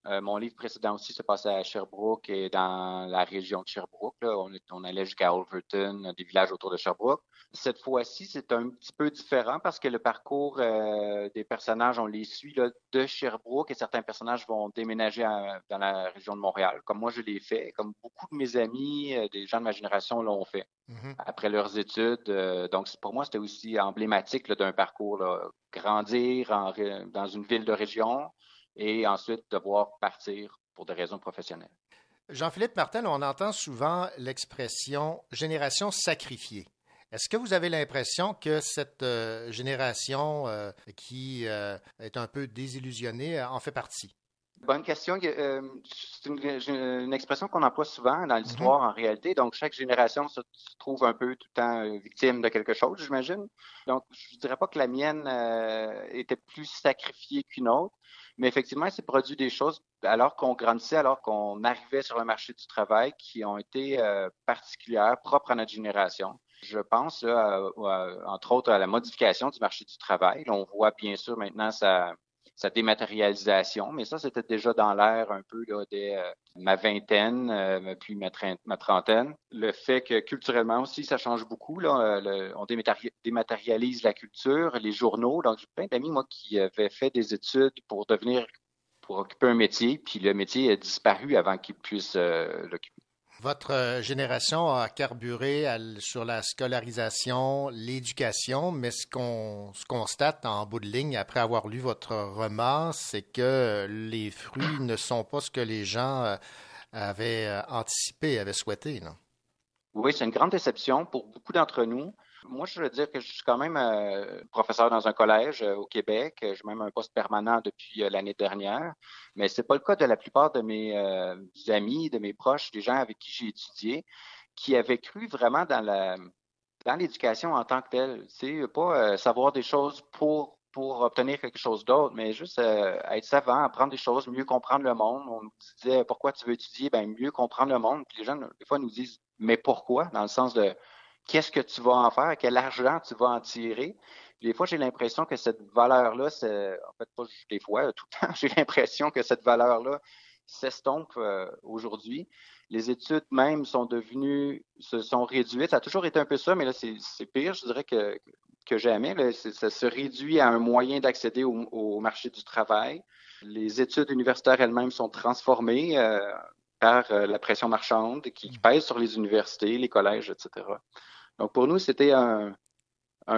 Euh, mon livre précédent aussi se passait à Sherbrooke et dans la région de Sherbrooke. Là. On, allait jusqu'à Overton, des villages autour de Sherbrooke. Cette fois-ci, c'est un petit peu différent parce que le parcours euh, des personnages, on les suit là, de Sherbrooke et certains personnages vont déménager à- dans la région de Montréal. Comme moi, je l'ai fait, comme beaucoup de mes amis, euh, des gens de ma génération l'ont fait après leurs études. Donc, pour moi, c'était aussi emblématique d'un parcours. là. Grandir en dans une ville de région et ensuite devoir partir pour des raisons professionnelles. Jean-Philippe Martel, on entend souvent l'expression génération sacrifiée. Est-ce que vous avez l'impression que cette euh, génération euh, qui euh, est un peu désillusionnée en fait partie? Bonne question. C'est une, une, expression qu'on emploie souvent dans l'histoire en réalité. Donc, chaque génération se, se, trouve un peu tout le temps victime de quelque chose, j'imagine. Donc, je ne dirais pas que la mienne euh, était plus sacrifiée qu'une autre, mais effectivement, il s'est produit des choses alors qu'on grandissait, alors qu'on arrivait sur le marché du travail qui ont été euh, particulières, propres à notre génération. Je pense, entre autres, à la modification du marché du travail. On voit bien sûr maintenant ça sa dématérialisation, mais ça, c'était déjà dans l'air un peu là, dès euh, ma vingtaine, euh, puis ma, trentaine. Le fait que culturellement aussi, ça change beaucoup. Là, le, on dématéri dématérialise la culture, les journaux. Donc, j'ai plein d'amis, moi, qui avaient fait des études pour devenir, pour occuper un métier, puis le métier a disparu avant qu'ils puissent euh, l'occuper. Votre euh, génération a carburé sur la scolarisation, l'éducation, mais ce qu'on constate en bout de ligne après avoir lu votre roman, c'est que les fruits ne sont pas ce que les gens euh, avaient euh, anticipé, avaient souhaité. Non? Oui, c'est une grande déception pour beaucoup d'entre nous. Moi, je veux dire que je suis quand même euh, professeur dans un collège euh, au Québec. J'ai même un poste permanent depuis euh, l'année dernière. Mais c'est pas le cas de la plupart de mes amis, de mes proches, des gens avec qui j'ai étudié, qui avaient cru vraiment dans l'éducation en tant que telle. C'est pas savoir des choses pour pour obtenir quelque chose d'autre, mais juste être savant, apprendre des choses, mieux comprendre le monde. On nous disait pourquoi tu veux étudier, ben mieux comprendre le monde. Puis les gens, des fois, nous disent mais pourquoi? Dans le sens de qu'est-ce que tu vas en faire, quel argent tu vas en tirer. Des fois, j'ai l'impression que cette valeur-là, en fait, pas des fois, tout le temps, j'ai l'impression que cette valeur-là s'estompe euh, aujourd'hui. Les études même sont devenues, se sont réduites. Ça a toujours été un peu ça, mais là, c'est pire, je dirais, que, que jamais. Là, ça se réduit à un moyen d'accéder au, au, marché du travail. Les études universitaires elles-mêmes sont transformées euh, par euh, la pression marchande qui pèse sur les universités, les collèges, etc. Donc, pour nous, c'était un,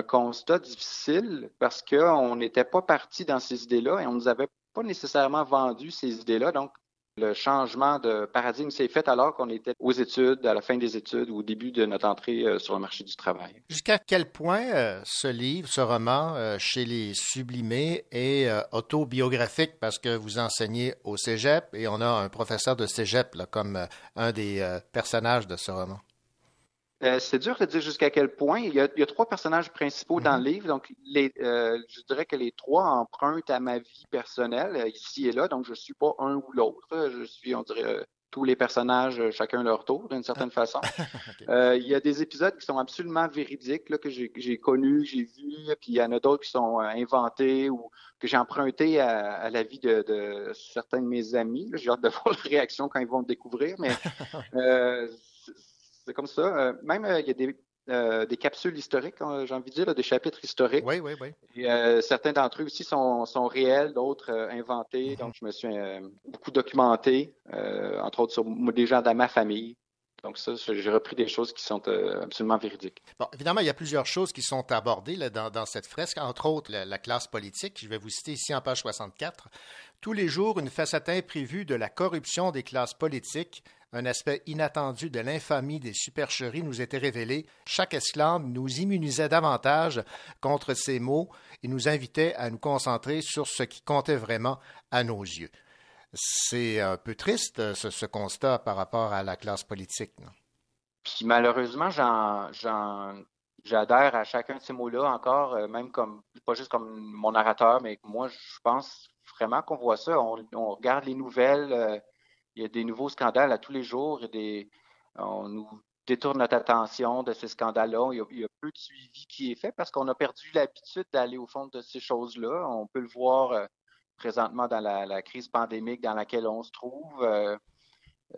constat difficile parce qu'on n'était pas parti dans ces idées-là et on ne nous avait pas nécessairement vendu ces idées-là. Donc, le changement de paradigme s'est fait alors qu'on était aux études, à la fin des études ou au début de notre entrée euh, sur le marché du travail. Jusqu'à quel point euh, ce livre, ce roman euh, chez les Sublimés est autobiographique? Parce que vous enseignez au cégep et on a un professeur de cégep comme un des personnages de ce roman? Euh, c'est dur de dire jusqu'à quel point. Il y, a, il y a, trois personnages principaux dans le livre. Donc, les, euh, je dirais que les trois empruntent à ma vie personnelle, euh, ici et là. Donc, je ne suis pas un ou l'autre. Je suis, on dirait, tous les personnages, chacun leur tour, d'une certaine façon. okay. il y a des épisodes qui sont absolument véridiques, là, que j'ai connus, j'ai vus, puis il y en a d'autres qui sont inventés ou que j'ai empruntés à, à, la vie de, de, certains de mes amis. J'ai hâte de voir leur réaction quand ils vont le découvrir, mais c'est comme ça. Euh, même, euh, il y a des, euh, des capsules historiques, hein, j'ai envie de dire, là, des chapitres historiques. Oui, oui, oui. Et, certains d'entre eux aussi sont, sont réels, d'autres inventés. Mm -hmm. Donc, je me suis beaucoup documenté, entre autres sur des gens dans ma famille. Donc ça, j'ai repris des choses qui sont absolument véridiques. Bon, évidemment, il y a plusieurs choses qui sont abordées là, dans, dans, cette fresque, entre autres la, la, classe politique. Je vais vous citer ici en page 64. Tous les jours, une facette imprévue de la corruption des classes politiques, un aspect inattendu de l'infamie des supercheries nous était révélé. Chaque esclave nous immunisait davantage contre ces maux et nous invitait à nous concentrer sur ce qui comptait vraiment à nos yeux. C'est un peu triste, ce, constat par rapport à la classe politique. Non? Puis malheureusement, j'adhère à chacun de ces mots-là encore, euh, même comme, pas juste comme mon narrateur, mais moi, je pense vraiment qu'on voit ça. On, on, regarde les nouvelles, euh, il y a des nouveaux scandales à tous les jours, a des, on nous détourne notre attention de ces scandales-là. Il, y a peu de suivi qui est fait parce qu'on a perdu l'habitude d'aller au fond de ces choses-là. On peut le voir euh, présentement dans la, la, crise pandémique dans laquelle on se trouve. Euh,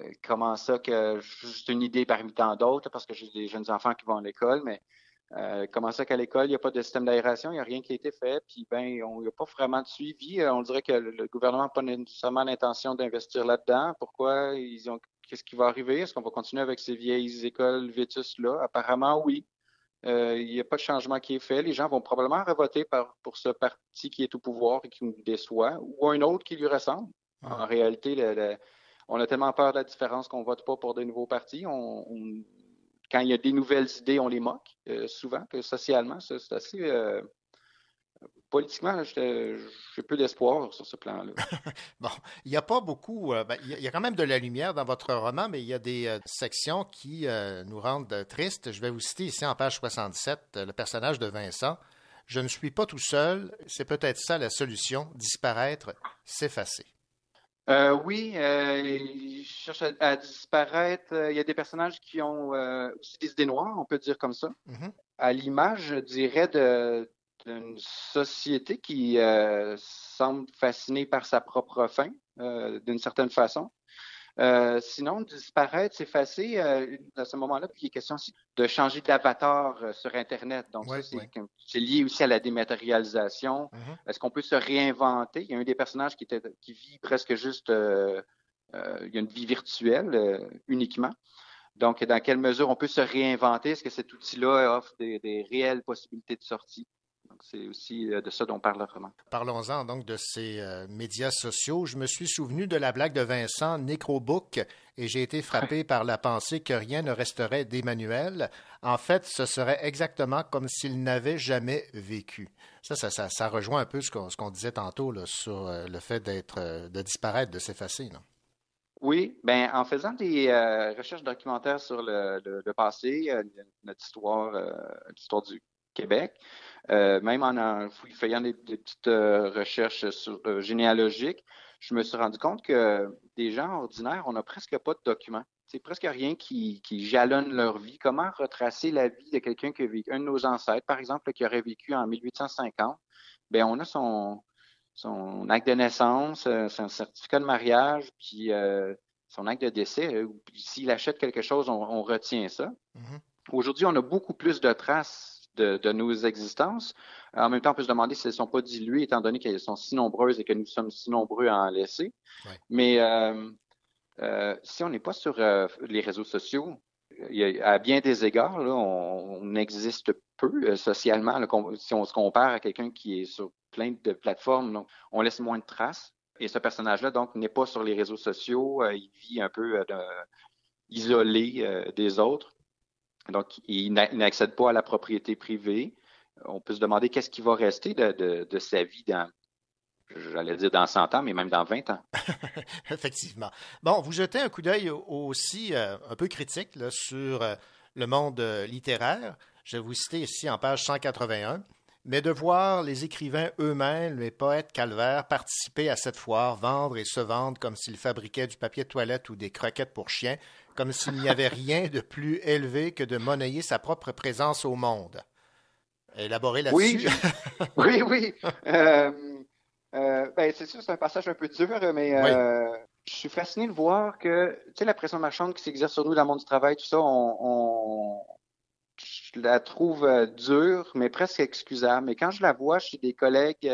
euh, comment ça que juste une idée parmi tant d'autres, parce que j'ai des jeunes enfants qui vont à l'école, mais euh, comment ça qu'à l'école, il n'y a pas de système d'aération, il n'y a rien qui a été fait, puis ben, il n'y a pas vraiment de suivi. On dirait que le, gouvernement n'a pas nécessairement l'intention d'investir là-dedans. Pourquoi ils ont qu'est-ce qui va arriver? Est-ce qu'on va continuer avec ces vieilles écoles vétus-là? Apparemment, oui. Euh, il n'y a pas de changement qui est fait. Les gens vont probablement revoter par, pour ce parti qui est au pouvoir et qui nous déçoit, ou un autre qui lui ressemble. En réalité, le, le, on a tellement peur de la différence qu'on vote pas pour des nouveaux partis. On, on- quand il y a des nouvelles idées, on les moque euh, souvent, socialement, c'est assez. euh, politiquement, j'ai peu d'espoir sur ce plan-là. Bon, il n'y a pas beaucoup, euh, ben, il y a- quand même de la lumière dans votre roman, mais il y a des sections qui nous rendent tristes. Je vais vous citer ici en page 67 euh, le personnage de Vincent. Je ne suis pas tout seul, c'est peut-être ça la solution, disparaître, s'effacer. Euh, oui, euh, il cherche à, à disparaître. Euh, Il y a des personnages qui ont euh, aussi des idées noires, on peut dire comme ça. Mhm. À l'image, je dirais, d'une société qui semble fascinée par sa propre fin, d'une certaine façon. Euh, sinon, disparaître, s'effacer, euh, à ce moment-là, puis il est question aussi de changer d'avatar euh, sur Internet. Donc, Ouais, ça, c'est ouais. c'est lié aussi à la dématérialisation. Mhm. Est-ce qu'on peut se réinventer? Il y a un des personnages qui, était, qui vit presque juste, il y a une vie virtuelle uniquement. Donc, dans quelle mesure on peut se réinventer? Est-ce que cet outil-là offre des, des réelles possibilités de sortie? C'est aussi euh, de ça dont parle le roman. Parlons-en donc de ces euh, médias sociaux. Je me suis souvenu de la blague de Vincent, Necrobook, et j'ai été frappé par la pensée que rien ne resterait d'Emmanuel. En fait, ce serait exactement comme s'il n'avait jamais vécu. Ça, ça, ça, ça rejoint un peu ce qu'on disait tantôt là, sur euh, le fait d'être, euh, de disparaître, de s'effacer. non? Oui, ben en faisant des euh, recherches documentaires sur le, le- le passé, notre histoire, l'histoire du Québec, euh, même en, en fouillant des, des petites euh, recherches sur, euh, généalogiques, je me suis rendu compte que des gens ordinaires, on n'a presque pas de documents. C'est presque rien qui, qui jalonne leur vie. Comment retracer la vie de quelqu'un qui a vécu, un de nos ancêtres, par exemple, qui aurait vécu en 1850? Ben, on a son, son acte de naissance, son certificat de mariage, puis son acte de décès. S'il achète quelque chose, on, on retient ça. Mhm. Aujourd'hui, on a beaucoup plus de traces de, de nos existences. En même temps, on peut se demander si elles ne sont pas diluées, étant donné qu'elles sont si nombreuses et que nous sommes si nombreux à en laisser. Ouais. Mais euh, euh, si on n'est pas sur euh, les réseaux sociaux, a- à bien des égards, là, on, on existe peu socialement. là, si on se compare à quelqu'un qui est sur plein de plateformes, donc, on laisse moins de traces. Et ce personnage-là, donc, n'est pas sur les réseaux sociaux. il vit un peu isolé des autres. Donc, il n'a- il n'accède pas à la propriété privée. On peut se demander qu'est-ce qui va rester de, sa vie dans, j'allais dire dans 100 ans, mais même dans 20 ans. Effectivement. Bon, vous jetez un coup d'œil au- aussi euh, un peu critique sur euh, le monde euh, littéraire. Je vais vous citer ici en page 181. Mais de voir les écrivains eux-mêmes, les poètes calvaires, participer à cette foire, vendre et se vendre comme s'ils fabriquaient du papier de toilette ou des croquettes pour chiens, comme s'il n'y avait rien de plus élevé que de monnayer sa propre présence au monde. Élaborer Oui, là-dessus. oui, oui. Euh, euh, ben, c'est sûr, c'est un passage un peu dur, mais euh, je suis fasciné de voir que, la pression marchande qui s'exerce sur nous dans le monde du travail, tout ça, on, on- je la trouve dure, mais presque excusable. Mais quand je la vois chez des collègues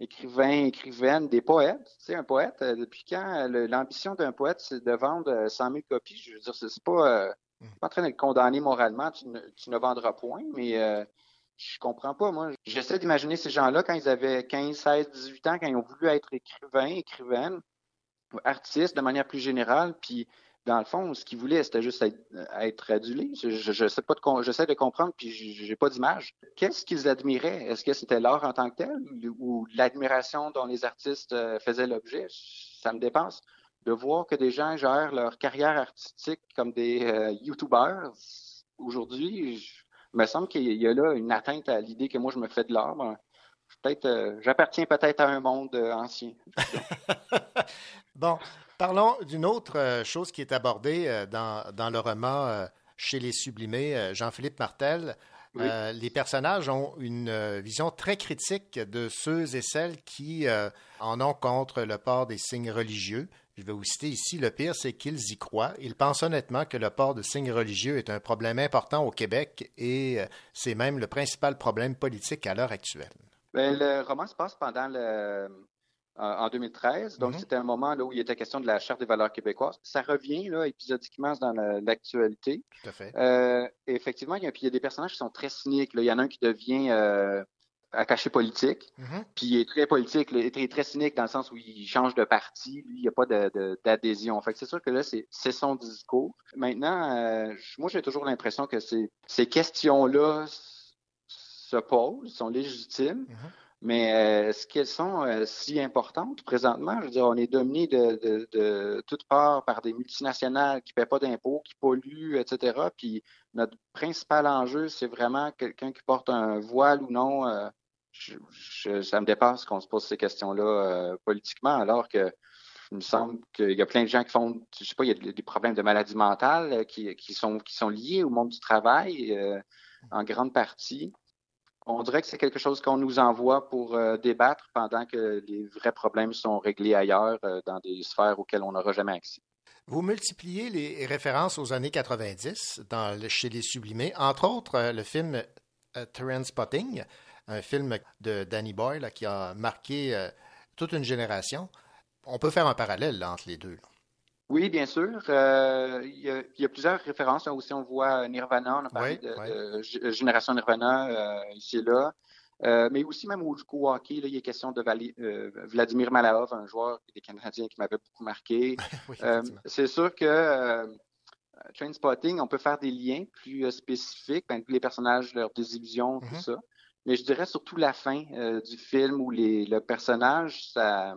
écrivains, écrivaines, des poètes, tu sais, un poète, euh, depuis quand euh, l'ambition d'un poète, c'est de vendre euh, 100 000 copies? Je veux dire, c'est pas, euh, pas en train de le condamner moralement, tu ne, vendras point, mais euh, je comprends pas, moi. J'essaie d'imaginer ces gens-là quand ils avaient 15, 16, 18 ans, quand ils ont voulu être écrivains, écrivaines, artistes de manière plus générale, puis dans le fond, ce qu'ils voulaient, c'était juste être, être adulés. Je, sais de j'essaie de comprendre, puis j'ai pas d'image. Qu'est-ce qu'ils admiraient? Est-ce que c'était l'art en tant que tel ou, l'admiration dont les artistes euh, faisaient l'objet? Ça me dépense de voir que des gens gèrent leur carrière artistique comme des euh, YouTubers. Aujourd'hui, il me semble qu'il y a là une atteinte à l'idée que moi, je me fais de l'art. Peut-être, euh, j'appartiens peut-être à un monde euh, ancien. Bon, parlons d'une autre euh, chose qui est abordée dans, dans le roman Chez les Sublimés, Jean-Philippe Martel. Oui. Euh, les personnages ont une vision très critique de ceux et celles qui euh, en ont contre le port des signes religieux. Je vais vous citer ici, le pire, c'est qu'ils y croient. Ils pensent honnêtement que le port de signes religieux est un problème important au Québec et euh, c'est même le principal problème politique à l'heure actuelle. Ben, le roman se passe pendant le, en en 2013, donc Mhm. c'était un moment là, où il était question de la Charte des valeurs québécoises. Ça revient là, épisodiquement dans la- l'actualité. Tout à fait. Euh, effectivement, il y, a, puis il y a des personnages qui sont très cyniques. là. Il y en a un qui devient euh, attaché politique. Mhm. Puis il est très politique, il est très, très cynique dans le sens où il change de parti. Lui, il n'y a pas d'adhésion. Fait que c'est sûr que là, c'est c'est son discours. Maintenant, euh, moi, j'ai toujours l'impression que ces, ces questions-là se posent, sont légitimes. Mais euh, est-ce qu'elles sont euh, si importantes? Présentement? Je veux dire, on est dominé de, de, de toutes parts par des multinationales qui ne paient pas d'impôts, qui polluent, etc. Puis notre principal enjeu, c'est vraiment quelqu'un qui porte un voile ou non. euh, je- je- ça me dépasse qu'on se pose ces questions-là politiquement, alors que il me semble qu'il y a plein de gens qui font, je sais pas, il y a des- problèmes de maladie mentale qui, qui sont, qui sont liés au monde du travail en grande partie. On dirait que c'est quelque chose qu'on nous envoie pour euh, débattre pendant que les vrais problèmes sont réglés ailleurs, euh, dans des sphères auxquelles on n'aura jamais accès. Vous multipliez les références aux années 90 dans le- chez les Sublimés, entre autres euh, le film Spotting, un film de Danny Boyle qui a marqué toute une génération. On peut faire un parallèle entre les deux. Oui, bien sûr. Euh, il, y a, il y a plusieurs références. Là aussi, on voit Nirvana, on a parlé Oui, de, oui. de G- Génération Nirvana euh, ici et là. Euh, mais aussi, même au, au hockey, là, il est question de Vali- euh, Vladimir Malaov, un joueur des Canadiens qui m'avait beaucoup marqué. Euh, c'est sûr que euh, Train Spotting, on peut faire des liens plus euh, spécifiques, ben, les personnages, leurs désillusions, tout Mhm. ça. Mais je dirais surtout la fin euh, du film où les, le personnage, ça,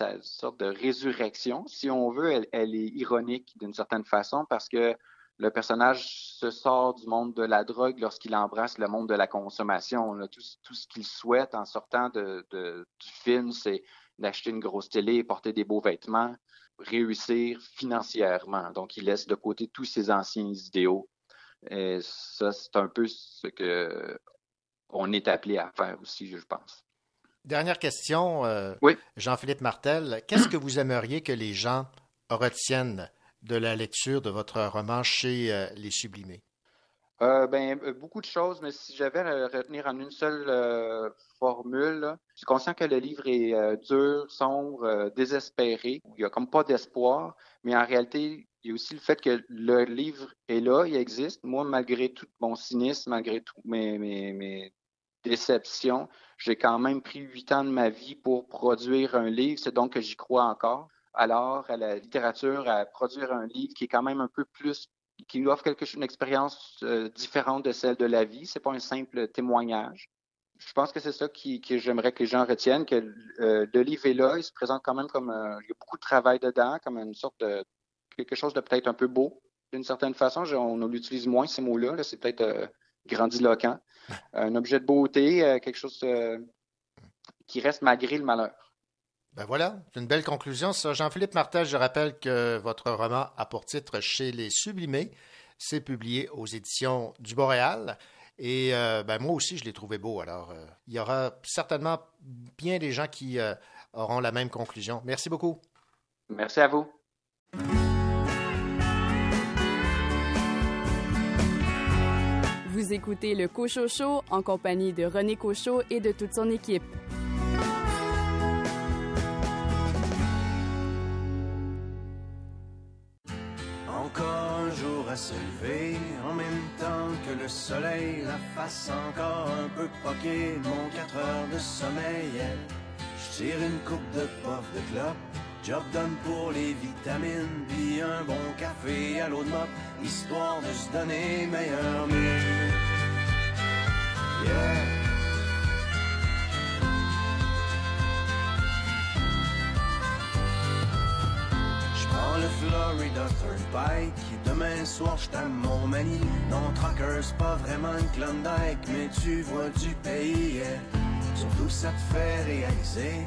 une sorte de résurrection, si on veut, elle, est ironique d'une certaine façon parce que le personnage se sort du monde de la drogue lorsqu'il embrasse le monde de la consommation. là. Tout, tout ce qu'il souhaite en sortant de- du film, c'est d'acheter une grosse télé, porter des beaux vêtements, réussir financièrement. Donc, il laisse de côté tous ses anciens idéaux. Et ça, c'est un peu ce que on est appelé à faire aussi, je pense. Dernière question, euh, Oui. Jean-Philippe Martel. Qu'est-ce que vous aimeriez que les gens retiennent de la lecture de votre roman chez euh, Les Sublimés? Euh, ben, beaucoup de choses, mais si j'avais à retenir en une seule formule, là, je suis conscient que le livre est dur, sombre, désespéré, il n'y a comme pas d'espoir, mais en réalité, il y a aussi le fait que le livre est là, il existe. Moi, malgré tout mon cynisme, malgré mes, mes, mes déceptions, j'ai quand même pris huit ans de ma vie pour produire un livre, c'est donc que j'y crois encore. Alors, à la littérature, à produire un livre qui est quand même un peu plus qui nous offre quelque une expérience euh, différente de celle de la vie. C'est pas un simple témoignage. Je pense que c'est ça qui, que j'aimerais que les gens retiennent, que le livre est là, il se présente quand même comme euh, il y a beaucoup de travail dedans, comme une sorte de quelque chose de peut-être un peu beau, d'une certaine façon. On, on utilise moins ces mots-là, là, c'est peut-être euh, grandiloquent. Un objet de beauté, euh, quelque chose euh, qui reste malgré le malheur. Ben voilà, c'est une belle conclusion. Ça, Jean-Philippe Martel, je rappelle que votre roman a pour titre Chez les Sublimés. C'est publié aux éditions du Boréal. Et euh, ben, moi aussi, je l'ai trouvé beau. Alors, euh, il y aura certainement bien des gens qui euh, auront la même conclusion. Merci beaucoup. Merci à vous. Vous écoutez le Cochot Show en compagnie de René Cochot et de toute son équipe. Encore un jour à se lever, en même temps que le soleil, la face encore un peu poquée, mon 4 heures de sommeil. Je tire une coupe de puff de clope, job done pour les vitamines, puis un bon café à l'eau de mop, histoire de se donner meilleur mieux. Yeah. Je prends le Florida Turnpike demain soir je t'aime mon mani. Non, Trucker, c'est pas vraiment une Klondike, mais tu vois du pays. yeah. Surtout ça te fait réaliser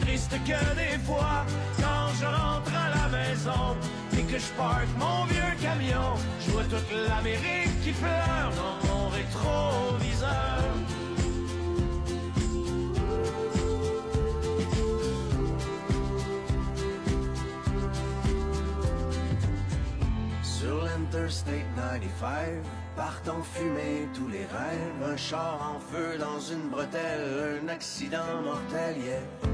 Triste que des fois, quand je rentre à la maison et que je parque mon vieux camion, je vois toute l'Amérique qui pleure dans mon rétroviseur. Sur l'Interstate 95, partent en fumée tous les rêves. Un char en feu dans une bretelle, un accident mortel, yeah.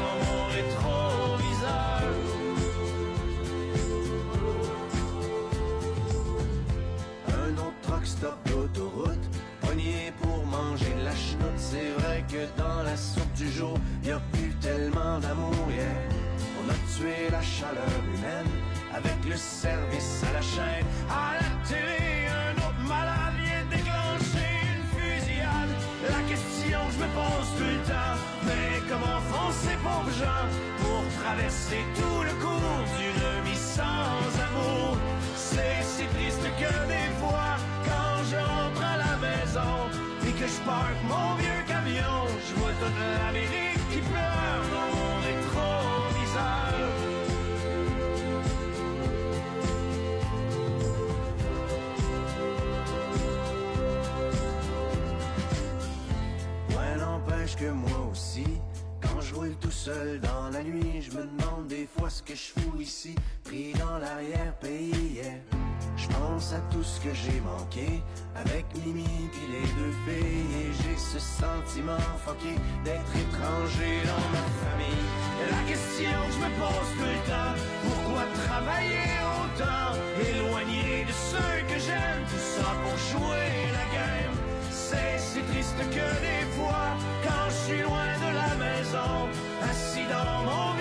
pogné pour manger de la chenoute. C'est vrai que dans la soupe du jour, y a plus tellement d'amour, yeah. On a tué la chaleur humaine avec le service à la chaîne. À la télé, un autre malade vient déclencher une fusillade. La question que je me pose tout le temps, mais comment font ces pauvres gens pour traverser tout le cours d'une vie sans que je parque mon vieux camion, je vois toute l'Amérique qui pleure dans mon rétroviseur. N'empêche que moi aussi, quand je roule tout seul dans la nuit, je me demande des fois ce que je fous ici, pris dans l'arrière-pays. Je pense à tout ce que j'ai manqué avec Mimi puis les deux filles et j'ai ce sentiment fucké d'être étranger dans ma famille. La question que je me pose tout le temps, pourquoi travailler autant, éloigné de ceux que j'aime, tout ça pour jouer la game. C'est si triste que des fois, quand je suis loin de la maison, assis dans mon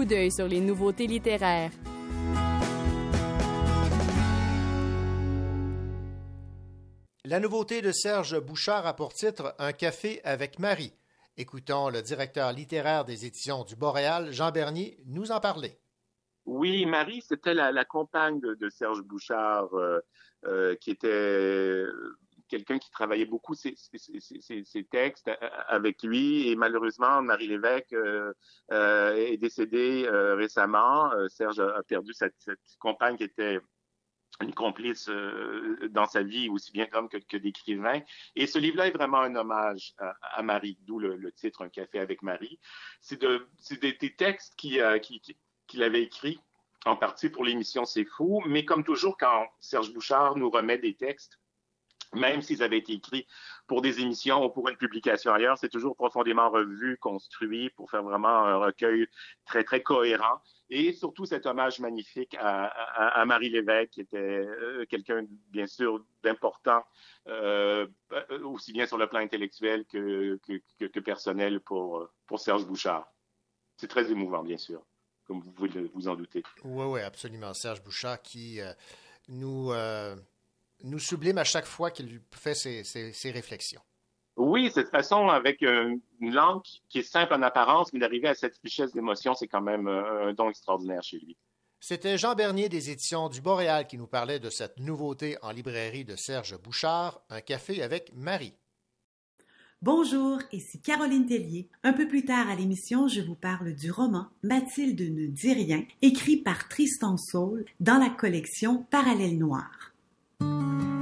Coup d'œil sur les nouveautés littéraires. La nouveauté de Serge Bouchard a pour titre Un café avec Marie? Écoutons le directeur littéraire des éditions du Boréal, Jean Bernier, nous en parler. Oui, Marie, c'était la, la compagne de, de Serge Bouchard, euh, euh, qui était quelqu'un qui travaillait beaucoup ses, textes euh, avec lui. Et malheureusement, Marie Lévesque euh, euh, est décédée récemment. Serge a, perdu cette, compagne qui était une complice dans sa vie, aussi bien d'homme que, que d'écrivain. Et ce livre-là est vraiment un hommage à, Marie, d'où le, le titre Un café avec Marie. C'est de, c'est des, textes qui, qui, qui- qu'il avait écrits en partie pour l'émission C'est fou, mais comme toujours, quand Serge Bouchard nous remet des textes, même s'ils avaient été écrits pour des émissions ou pour une publication ailleurs, c'est toujours profondément revu, construit pour faire vraiment un recueil très, très cohérent. Et surtout cet hommage magnifique à, Marie Lévesque, qui était euh, quelqu'un, bien sûr, d'important, euh, aussi bien sur le plan intellectuel que, personnel pour, Serge Bouchard. C'est très émouvant, bien sûr, comme vous pouvez vous en douter. Oui, oui, absolument. Serge Bouchard qui euh, nous, nous sublime à chaque fois qu'il fait ses, réflexions. Oui, cette façon, avec euh, une langue qui est simple en apparence, mais d'arriver à cette richesse d'émotion, c'est quand même euh, un don extraordinaire chez lui. C'était Jean Bernier des éditions du Boréal qui nous parlait de cette nouveauté en librairie de Serge Bouchard, Un café avec Marie. Bonjour, ici Caroline Tellier. Un peu plus tard à l'émission, je vous parle du roman Mathilde ne dit rien, écrit par Tristan Saul dans la collection Parallèle Noir. Música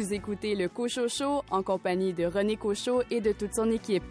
Vous écoutez le Cochot Show en compagnie de René Cochot et de toute son équipe.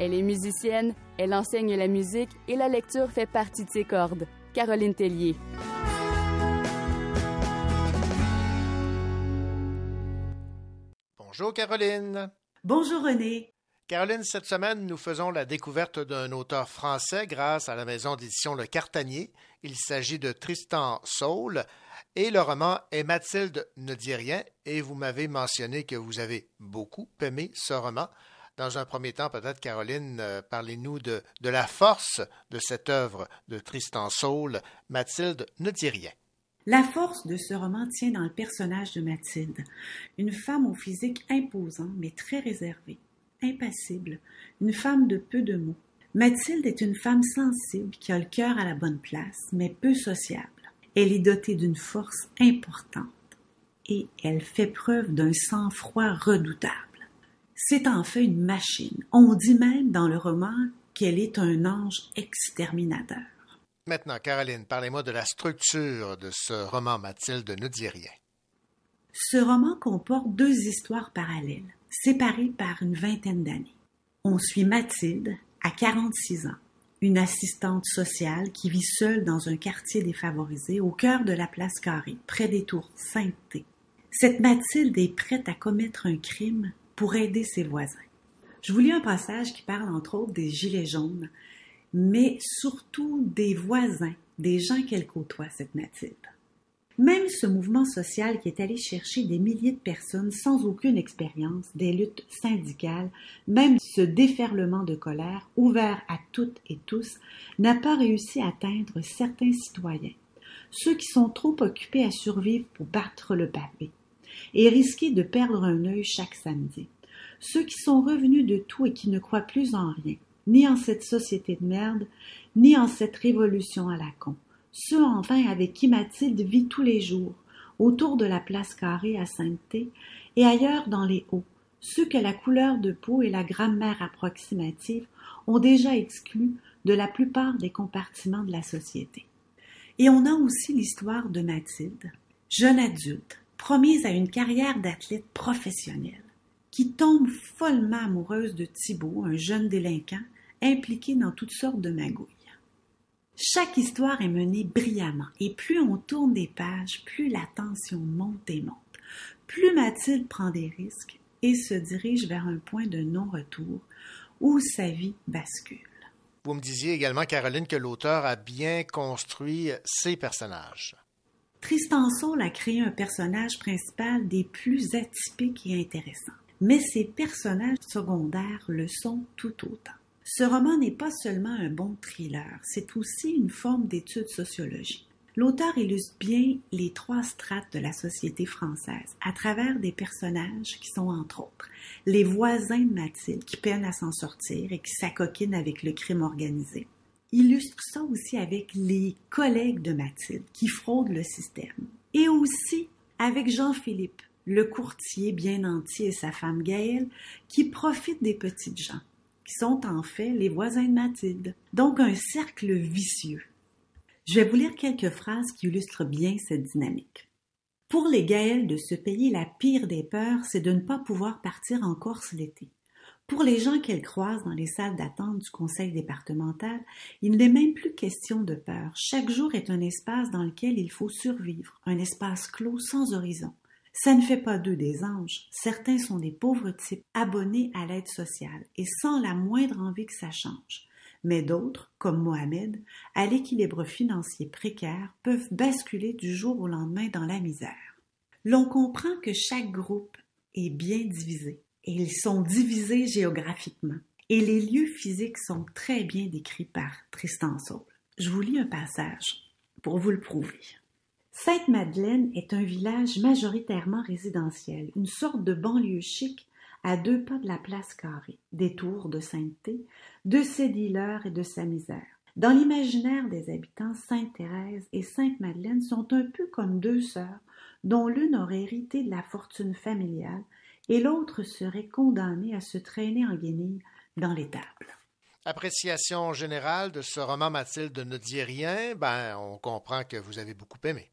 Elle est musicienne, elle enseigne la musique et la lecture fait partie de ses cordes. Caroline Tellier. Bonjour Caroline. Bonjour René. Caroline, cette semaine, nous faisons la découverte d'un auteur français grâce à la maison d'édition Le Cartanier. Il s'agit de Tristan Saul et le roman est Mathilde ne dit rien et vous m'avez mentionné que vous avez beaucoup aimé ce roman. Dans un premier temps, peut-être, Caroline, euh, parlez-nous de, de la force de cette œuvre de Tristan Saul, Mathilde ne dit rien. La force de ce roman tient dans le personnage de Mathilde, une femme au physique imposant mais très réservée, impassible, une femme de peu de mots. Mathilde est une femme sensible qui a le cœur à la bonne place mais peu sociable. Elle est dotée d'une force importante et elle fait preuve d'un sang-froid redoutable. C'est en fait une machine. On dit même dans le roman qu'elle est un ange exterminateur. Maintenant, Caroline, parlez-moi de la structure de ce roman Mathilde ne dit rien. Ce roman comporte deux histoires parallèles, séparées par une vingtaine d'années. On suit Mathilde, à 46 ans, une assistante sociale qui vit seule dans un quartier défavorisé au cœur de la place Carrée, près des tours Sainte-Thé. Cette Mathilde est prête à commettre un crime pour aider ses voisins. Je vous lis un passage qui parle entre autres des Gilets jaunes, mais surtout des voisins, des gens qu'elle côtoie, cette Mathilde. Même ce mouvement social qui est allé chercher des milliers de personnes sans aucune expérience, des luttes syndicales, même ce déferlement de colère ouvert à toutes et tous, n'a pas réussi à atteindre certains citoyens, ceux qui sont trop occupés à survivre pour battre le pavé et risquer de perdre un œil chaque samedi, ceux qui sont revenus de tout et qui ne croient plus en rien, ni en cette société de merde, ni en cette révolution à la con, ceux enfin avec qui Mathilde vit tous les jours, autour de la place carrée à Sainte-Thé et ailleurs dans les Hauts, ceux que la couleur de peau et la grammaire approximative ont déjà exclus de la plupart des compartiments de la société. Et on a aussi l'histoire de Mathilde, jeune adulte, promise à une carrière d'athlète professionnelle, qui tombe follement amoureuse de Thibault, un jeune délinquant impliqué dans toutes sortes de magouilles. Chaque histoire est menée brillamment, et plus on tourne des pages, plus la tension monte et monte. Plus Mathilde prend des risques et se dirige vers un point de non-retour où sa vie bascule. Vous me disiez également, Caroline, que l'auteur a bien construit ses personnages. Tristan Saul a créé un personnage principal des plus atypiques et intéressants, mais ses personnages secondaires le sont tout autant. Ce roman n'est pas seulement un bon thriller, c'est aussi une forme d'étude sociologique. L'auteur illustre bien les trois strates de la société française à travers des personnages qui sont entre autres les voisins de Mathilde qui peinent à s'en sortir et qui s'acoquinent avec le crime organisé. Illustre ça aussi avec les collègues de Mathilde qui fraudent le système. Et aussi avec Jean-Philippe, le courtier bien entier et sa femme Gaëlle qui profitent des petites gens qui sont en fait les voisins de Mathilde. Donc un cercle vicieux. Je vais vous lire quelques phrases qui illustrent bien cette dynamique. Pour les Gaëls de ce pays, la pire des peurs, c'est de ne pas pouvoir partir en Corse l'été. Pour les gens qu'elles croisent dans les salles d'attente du conseil départemental, il n'est même plus question de peur. Chaque jour est un espace dans lequel il faut survivre, un espace clos sans horizon. Ça ne fait pas d'eux des anges. Certains sont des pauvres types abonnés à l'aide sociale et sans la moindre envie que ça change. Mais d'autres, comme Mohamed, à l'équilibre financier précaire, peuvent basculer du jour au lendemain dans la misère. L'on comprend que chaque groupe est bien divisé ils sont divisés géographiquement. Et les lieux physiques sont très bien décrits par Tristan Saul. Je vous lis un passage pour vous le prouver. Sainte-Madeleine est un village majoritairement résidentiel, une sorte de banlieue chic à deux pas de la place carrée, des tours de sainteté, de ses dealers et de sa misère. Dans l'imaginaire des habitants, Sainte-Thérèse et Sainte-Madeleine sont un peu comme deux sœurs dont l'une aurait hérité de la fortune familiale et l'autre serait condamnée à se traîner en guenilles dans l'étable. Appréciation générale de ce roman Mathilde ne dit rien, ben on comprend que vous avez beaucoup aimé.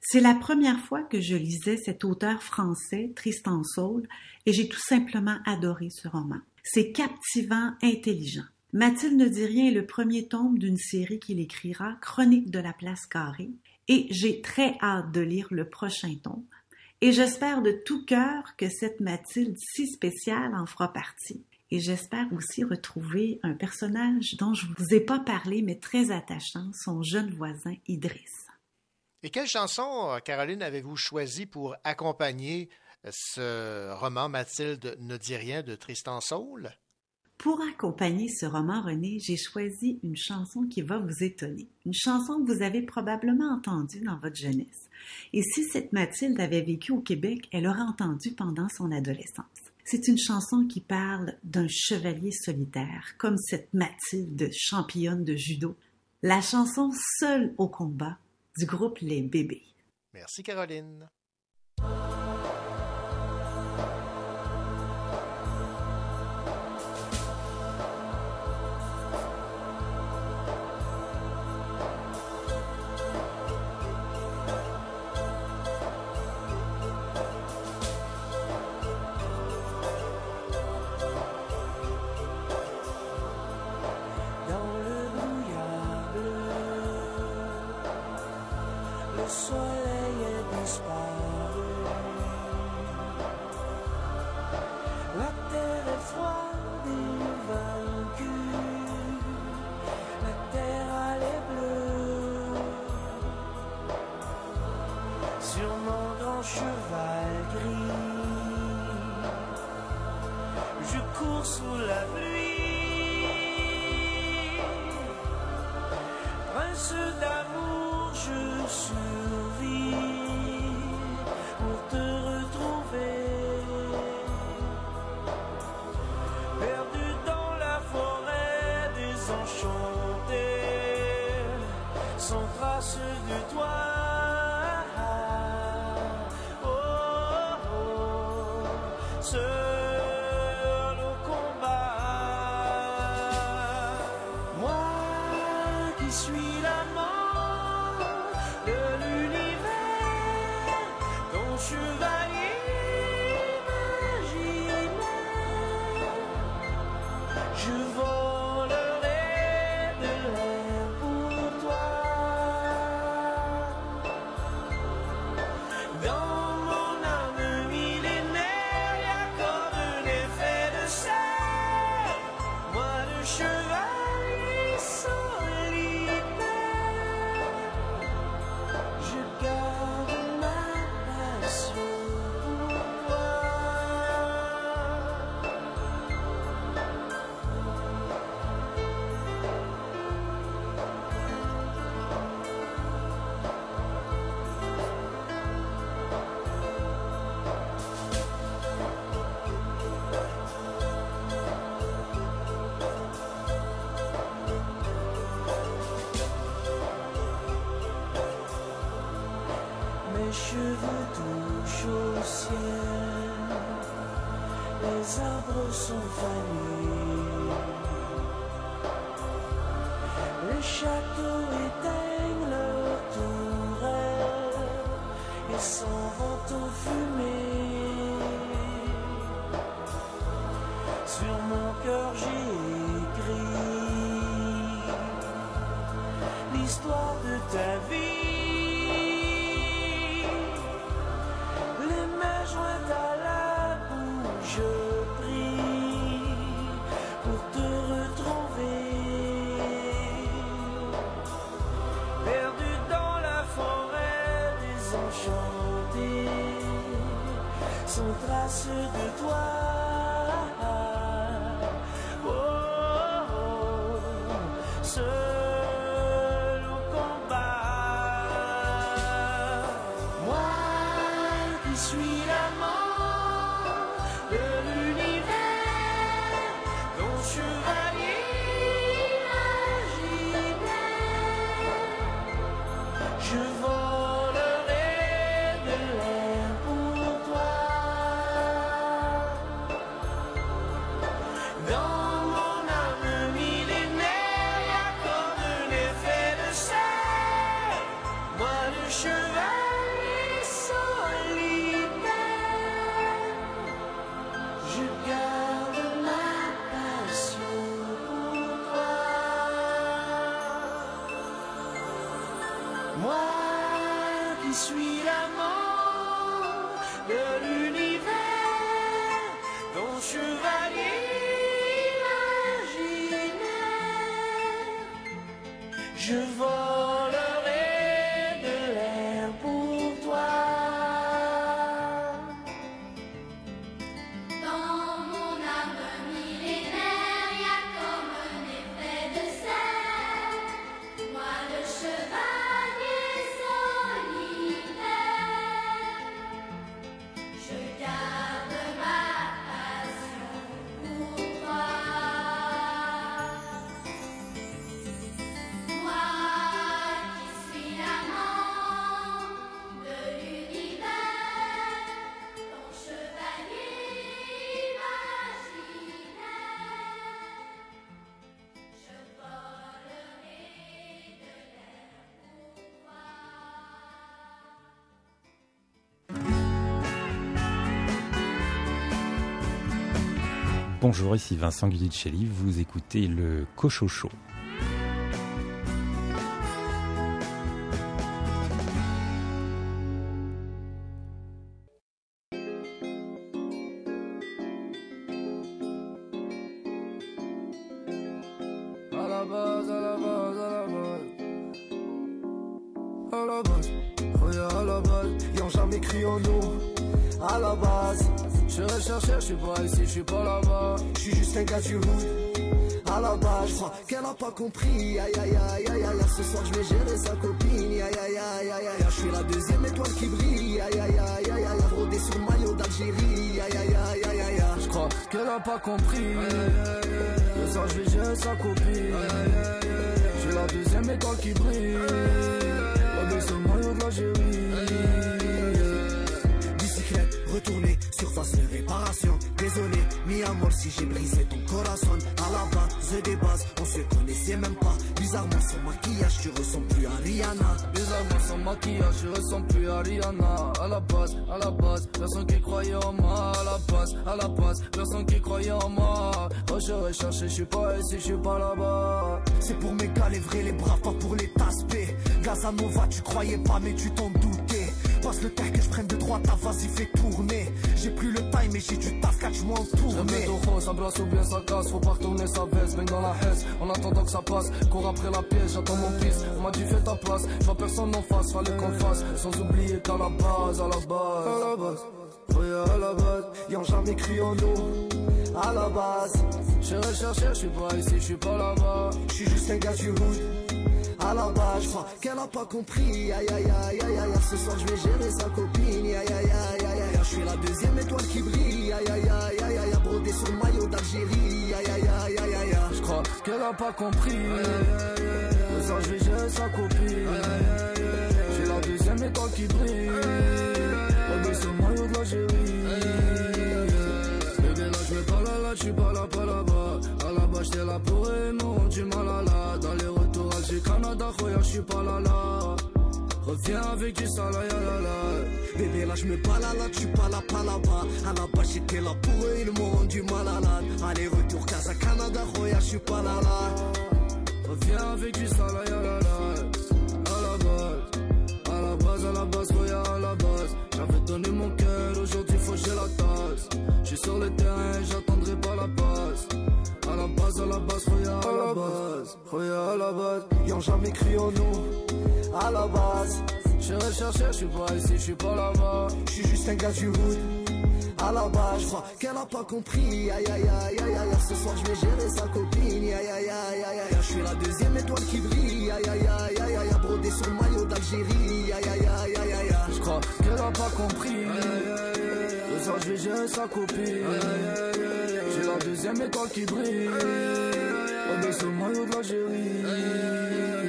C'est la première fois que je lisais cet auteur français, Tristan Saul, et j'ai tout simplement adoré ce roman. C'est captivant, intelligent. Mathilde ne dit rien est le premier tome d'une série qu'il écrira, Chronique de la place carrée, et j'ai très hâte de lire le prochain tome. Et j'espère de tout cœur que cette Mathilde si spéciale en fera partie. Et j'espère aussi retrouver un personnage dont je ne vous ai pas parlé, mais très attachant, son jeune voisin Idriss. Et quelle chanson, Caroline, avez-vous choisi pour accompagner ce roman Mathilde ne dit rien de Tristan Saul? Pour accompagner ce roman, René, j'ai choisi une chanson qui va vous étonner. Une chanson que vous avez probablement entendue dans votre jeunesse. Et si cette Mathilde avait vécu au Québec, elle aurait entendu pendant son adolescence. C'est une chanson qui parle d'un chevalier solitaire, comme cette Mathilde championne de judo. La chanson Seule au combat du groupe Les Bébés. Merci Caroline. Bonjour, ici Vincent Guidicelli, vous écoutez le Cochocho. Compris. Tu croyais pas, mais tu t'en doutais. Passe le terre que je prenne de droite, ah, vas-y, fais tourner. J'ai plus le time, mais j'ai du taf, catch-moi en J'aime tournée. rose, ça brasse ou bien ça casse. Faut pas retourner sa veste, baigne dans la hesse. En attendant que ça passe, cours après la pièce, j'attends mon fils. On m'a dit fais ta place, je vois personne en face, fallait qu'on fasse. Sans oublier qu'à la base, à la base. À la base, oui, à la base, ils ont jamais cru en nous. À la base, je recherche, je suis pas ici, je suis pas là-bas. Je suis juste un gars du hood. À la base, je crois qu'elle a pas compris. Aïe aïe aïe aïe aïe, ce soir je vais gérer sa copine. Aïe aïe aïe aïe aïe, je suis la deuxième étoile qui brille. Aïe aïe aïe aïe aïe, brodé sur le maillot d'Algérie. Aïe aïe aïe aïe aïe, je crois qu'elle a pas compris. Ce soir je vais gérer sa copine. Je suis la deuxième étoile qui brille. Brodé sur le maillot d'Algérie. Bébé là je vais pas là là, je suis pas là pas là-bas. À la bas j'étais là pour aimer, du mal à la dans les la dachoya, j'suis pas là là. Reviens avec du sale, ya ah, la la. Bébé, là j'me balade, là tu pas là, pas là-bas. À la base j'étais là pour eux, ils m'ont rendu malade. Ah, Allez, retour, Casa, Canada, Roya, j'suis pas là là. Reviens avec du sale, ya. Ah, à la base, à la base, à la base, Roya, à la base. J'avais donné mon cœur, aujourd'hui faut que j'ai la tasse. J'suis sur le terrain, j'attends la base, à la base, Roya, à la base. Roya, à la base. Ils ont jamais cru en nous. À la base. Je recherche, je suis pas ici, je suis pas là-bas. Je suis juste un gars du hood. À la base, je crois qu'elle a pas compris. Aïe aïe aïe aïe aïe. Ce soir, je vais gérer sa copine. Aïe aïe aïe aïe aïe. Je suis la deuxième étoile qui brille. Aïe aïe aïe aïe aïe. Brodé sur le maillot d'Algérie. Aïe aïe aïe aïe aïe. Je crois qu'elle a pas compris. Ce soir, je vais gérer sa copine. J'ai la deuxième étoile qui brille. Le maillot. Le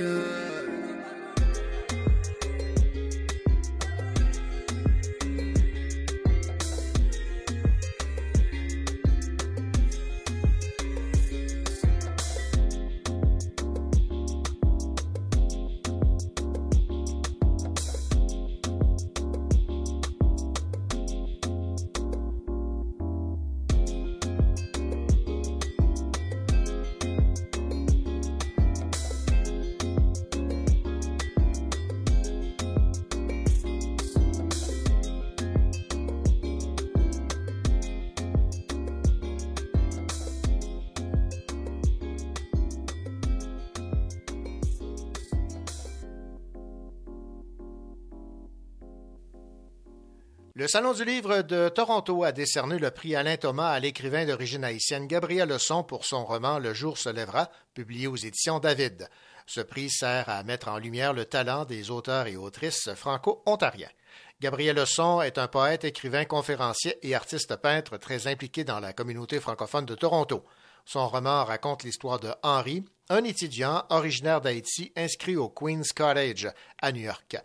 Salon du livre de Toronto a décerné le prix Alain Thomas à l'écrivain d'origine haïtienne Gabriel Leçon pour son roman Le jour se lèvera, publié aux éditions David. Ce prix sert à mettre en lumière le talent des auteurs et autrices franco-ontariens. Gabriel Leçon est un poète, écrivain, conférencier et artiste peintre très impliqué dans la communauté francophone de Toronto. Son roman raconte l'histoire de Henry, un étudiant originaire d'Haïti inscrit au Queen's College à New York.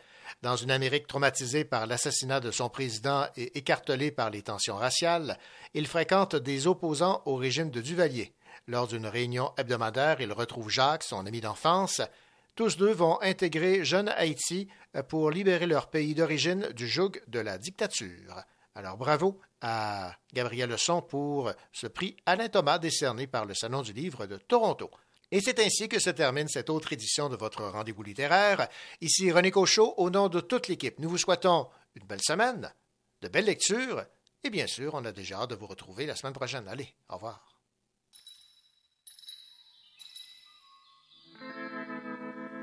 Dans une Amérique traumatisée par l'assassinat de son président et écartelée par les tensions raciales, il fréquente des opposants au régime de Duvalier. Lors d'une réunion hebdomadaire, il retrouve Jacques, son ami d'enfance. Tous deux vont intégrer Jeune Haïti pour libérer leur pays d'origine du joug de la dictature. Alors bravo à Gabriel Leçon pour ce prix Alain Thomas décerné par le Salon du livre de Toronto. Et c'est ainsi que se termine cette autre édition de votre rendez-vous littéraire. Ici René Cochot, au nom de toute l'équipe, nous vous souhaitons une belle semaine, de belles lectures, et bien sûr, on a déjà hâte de vous retrouver la semaine prochaine. Allez, au revoir.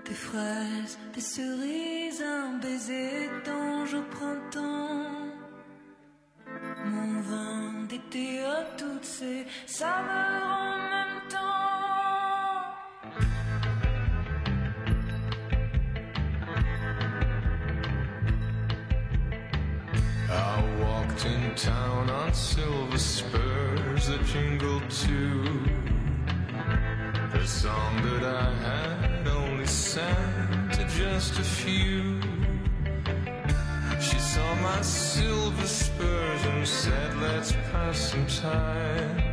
Des fraises, des cerises, un baiser. Mon vin d'été à toutes saveurs en In town on silver spurs that jingled too. The song that I had only sang to just a few. She saw my silver spurs and said, Let's pass some time.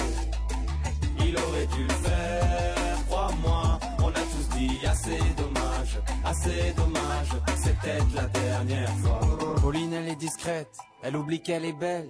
Il aurait dû le faire, crois-moi. On a tous dit assez dommage, assez dommage. Peut-être la dernière fois. Pauline, elle est discrète, elle oublie qu'elle est belle.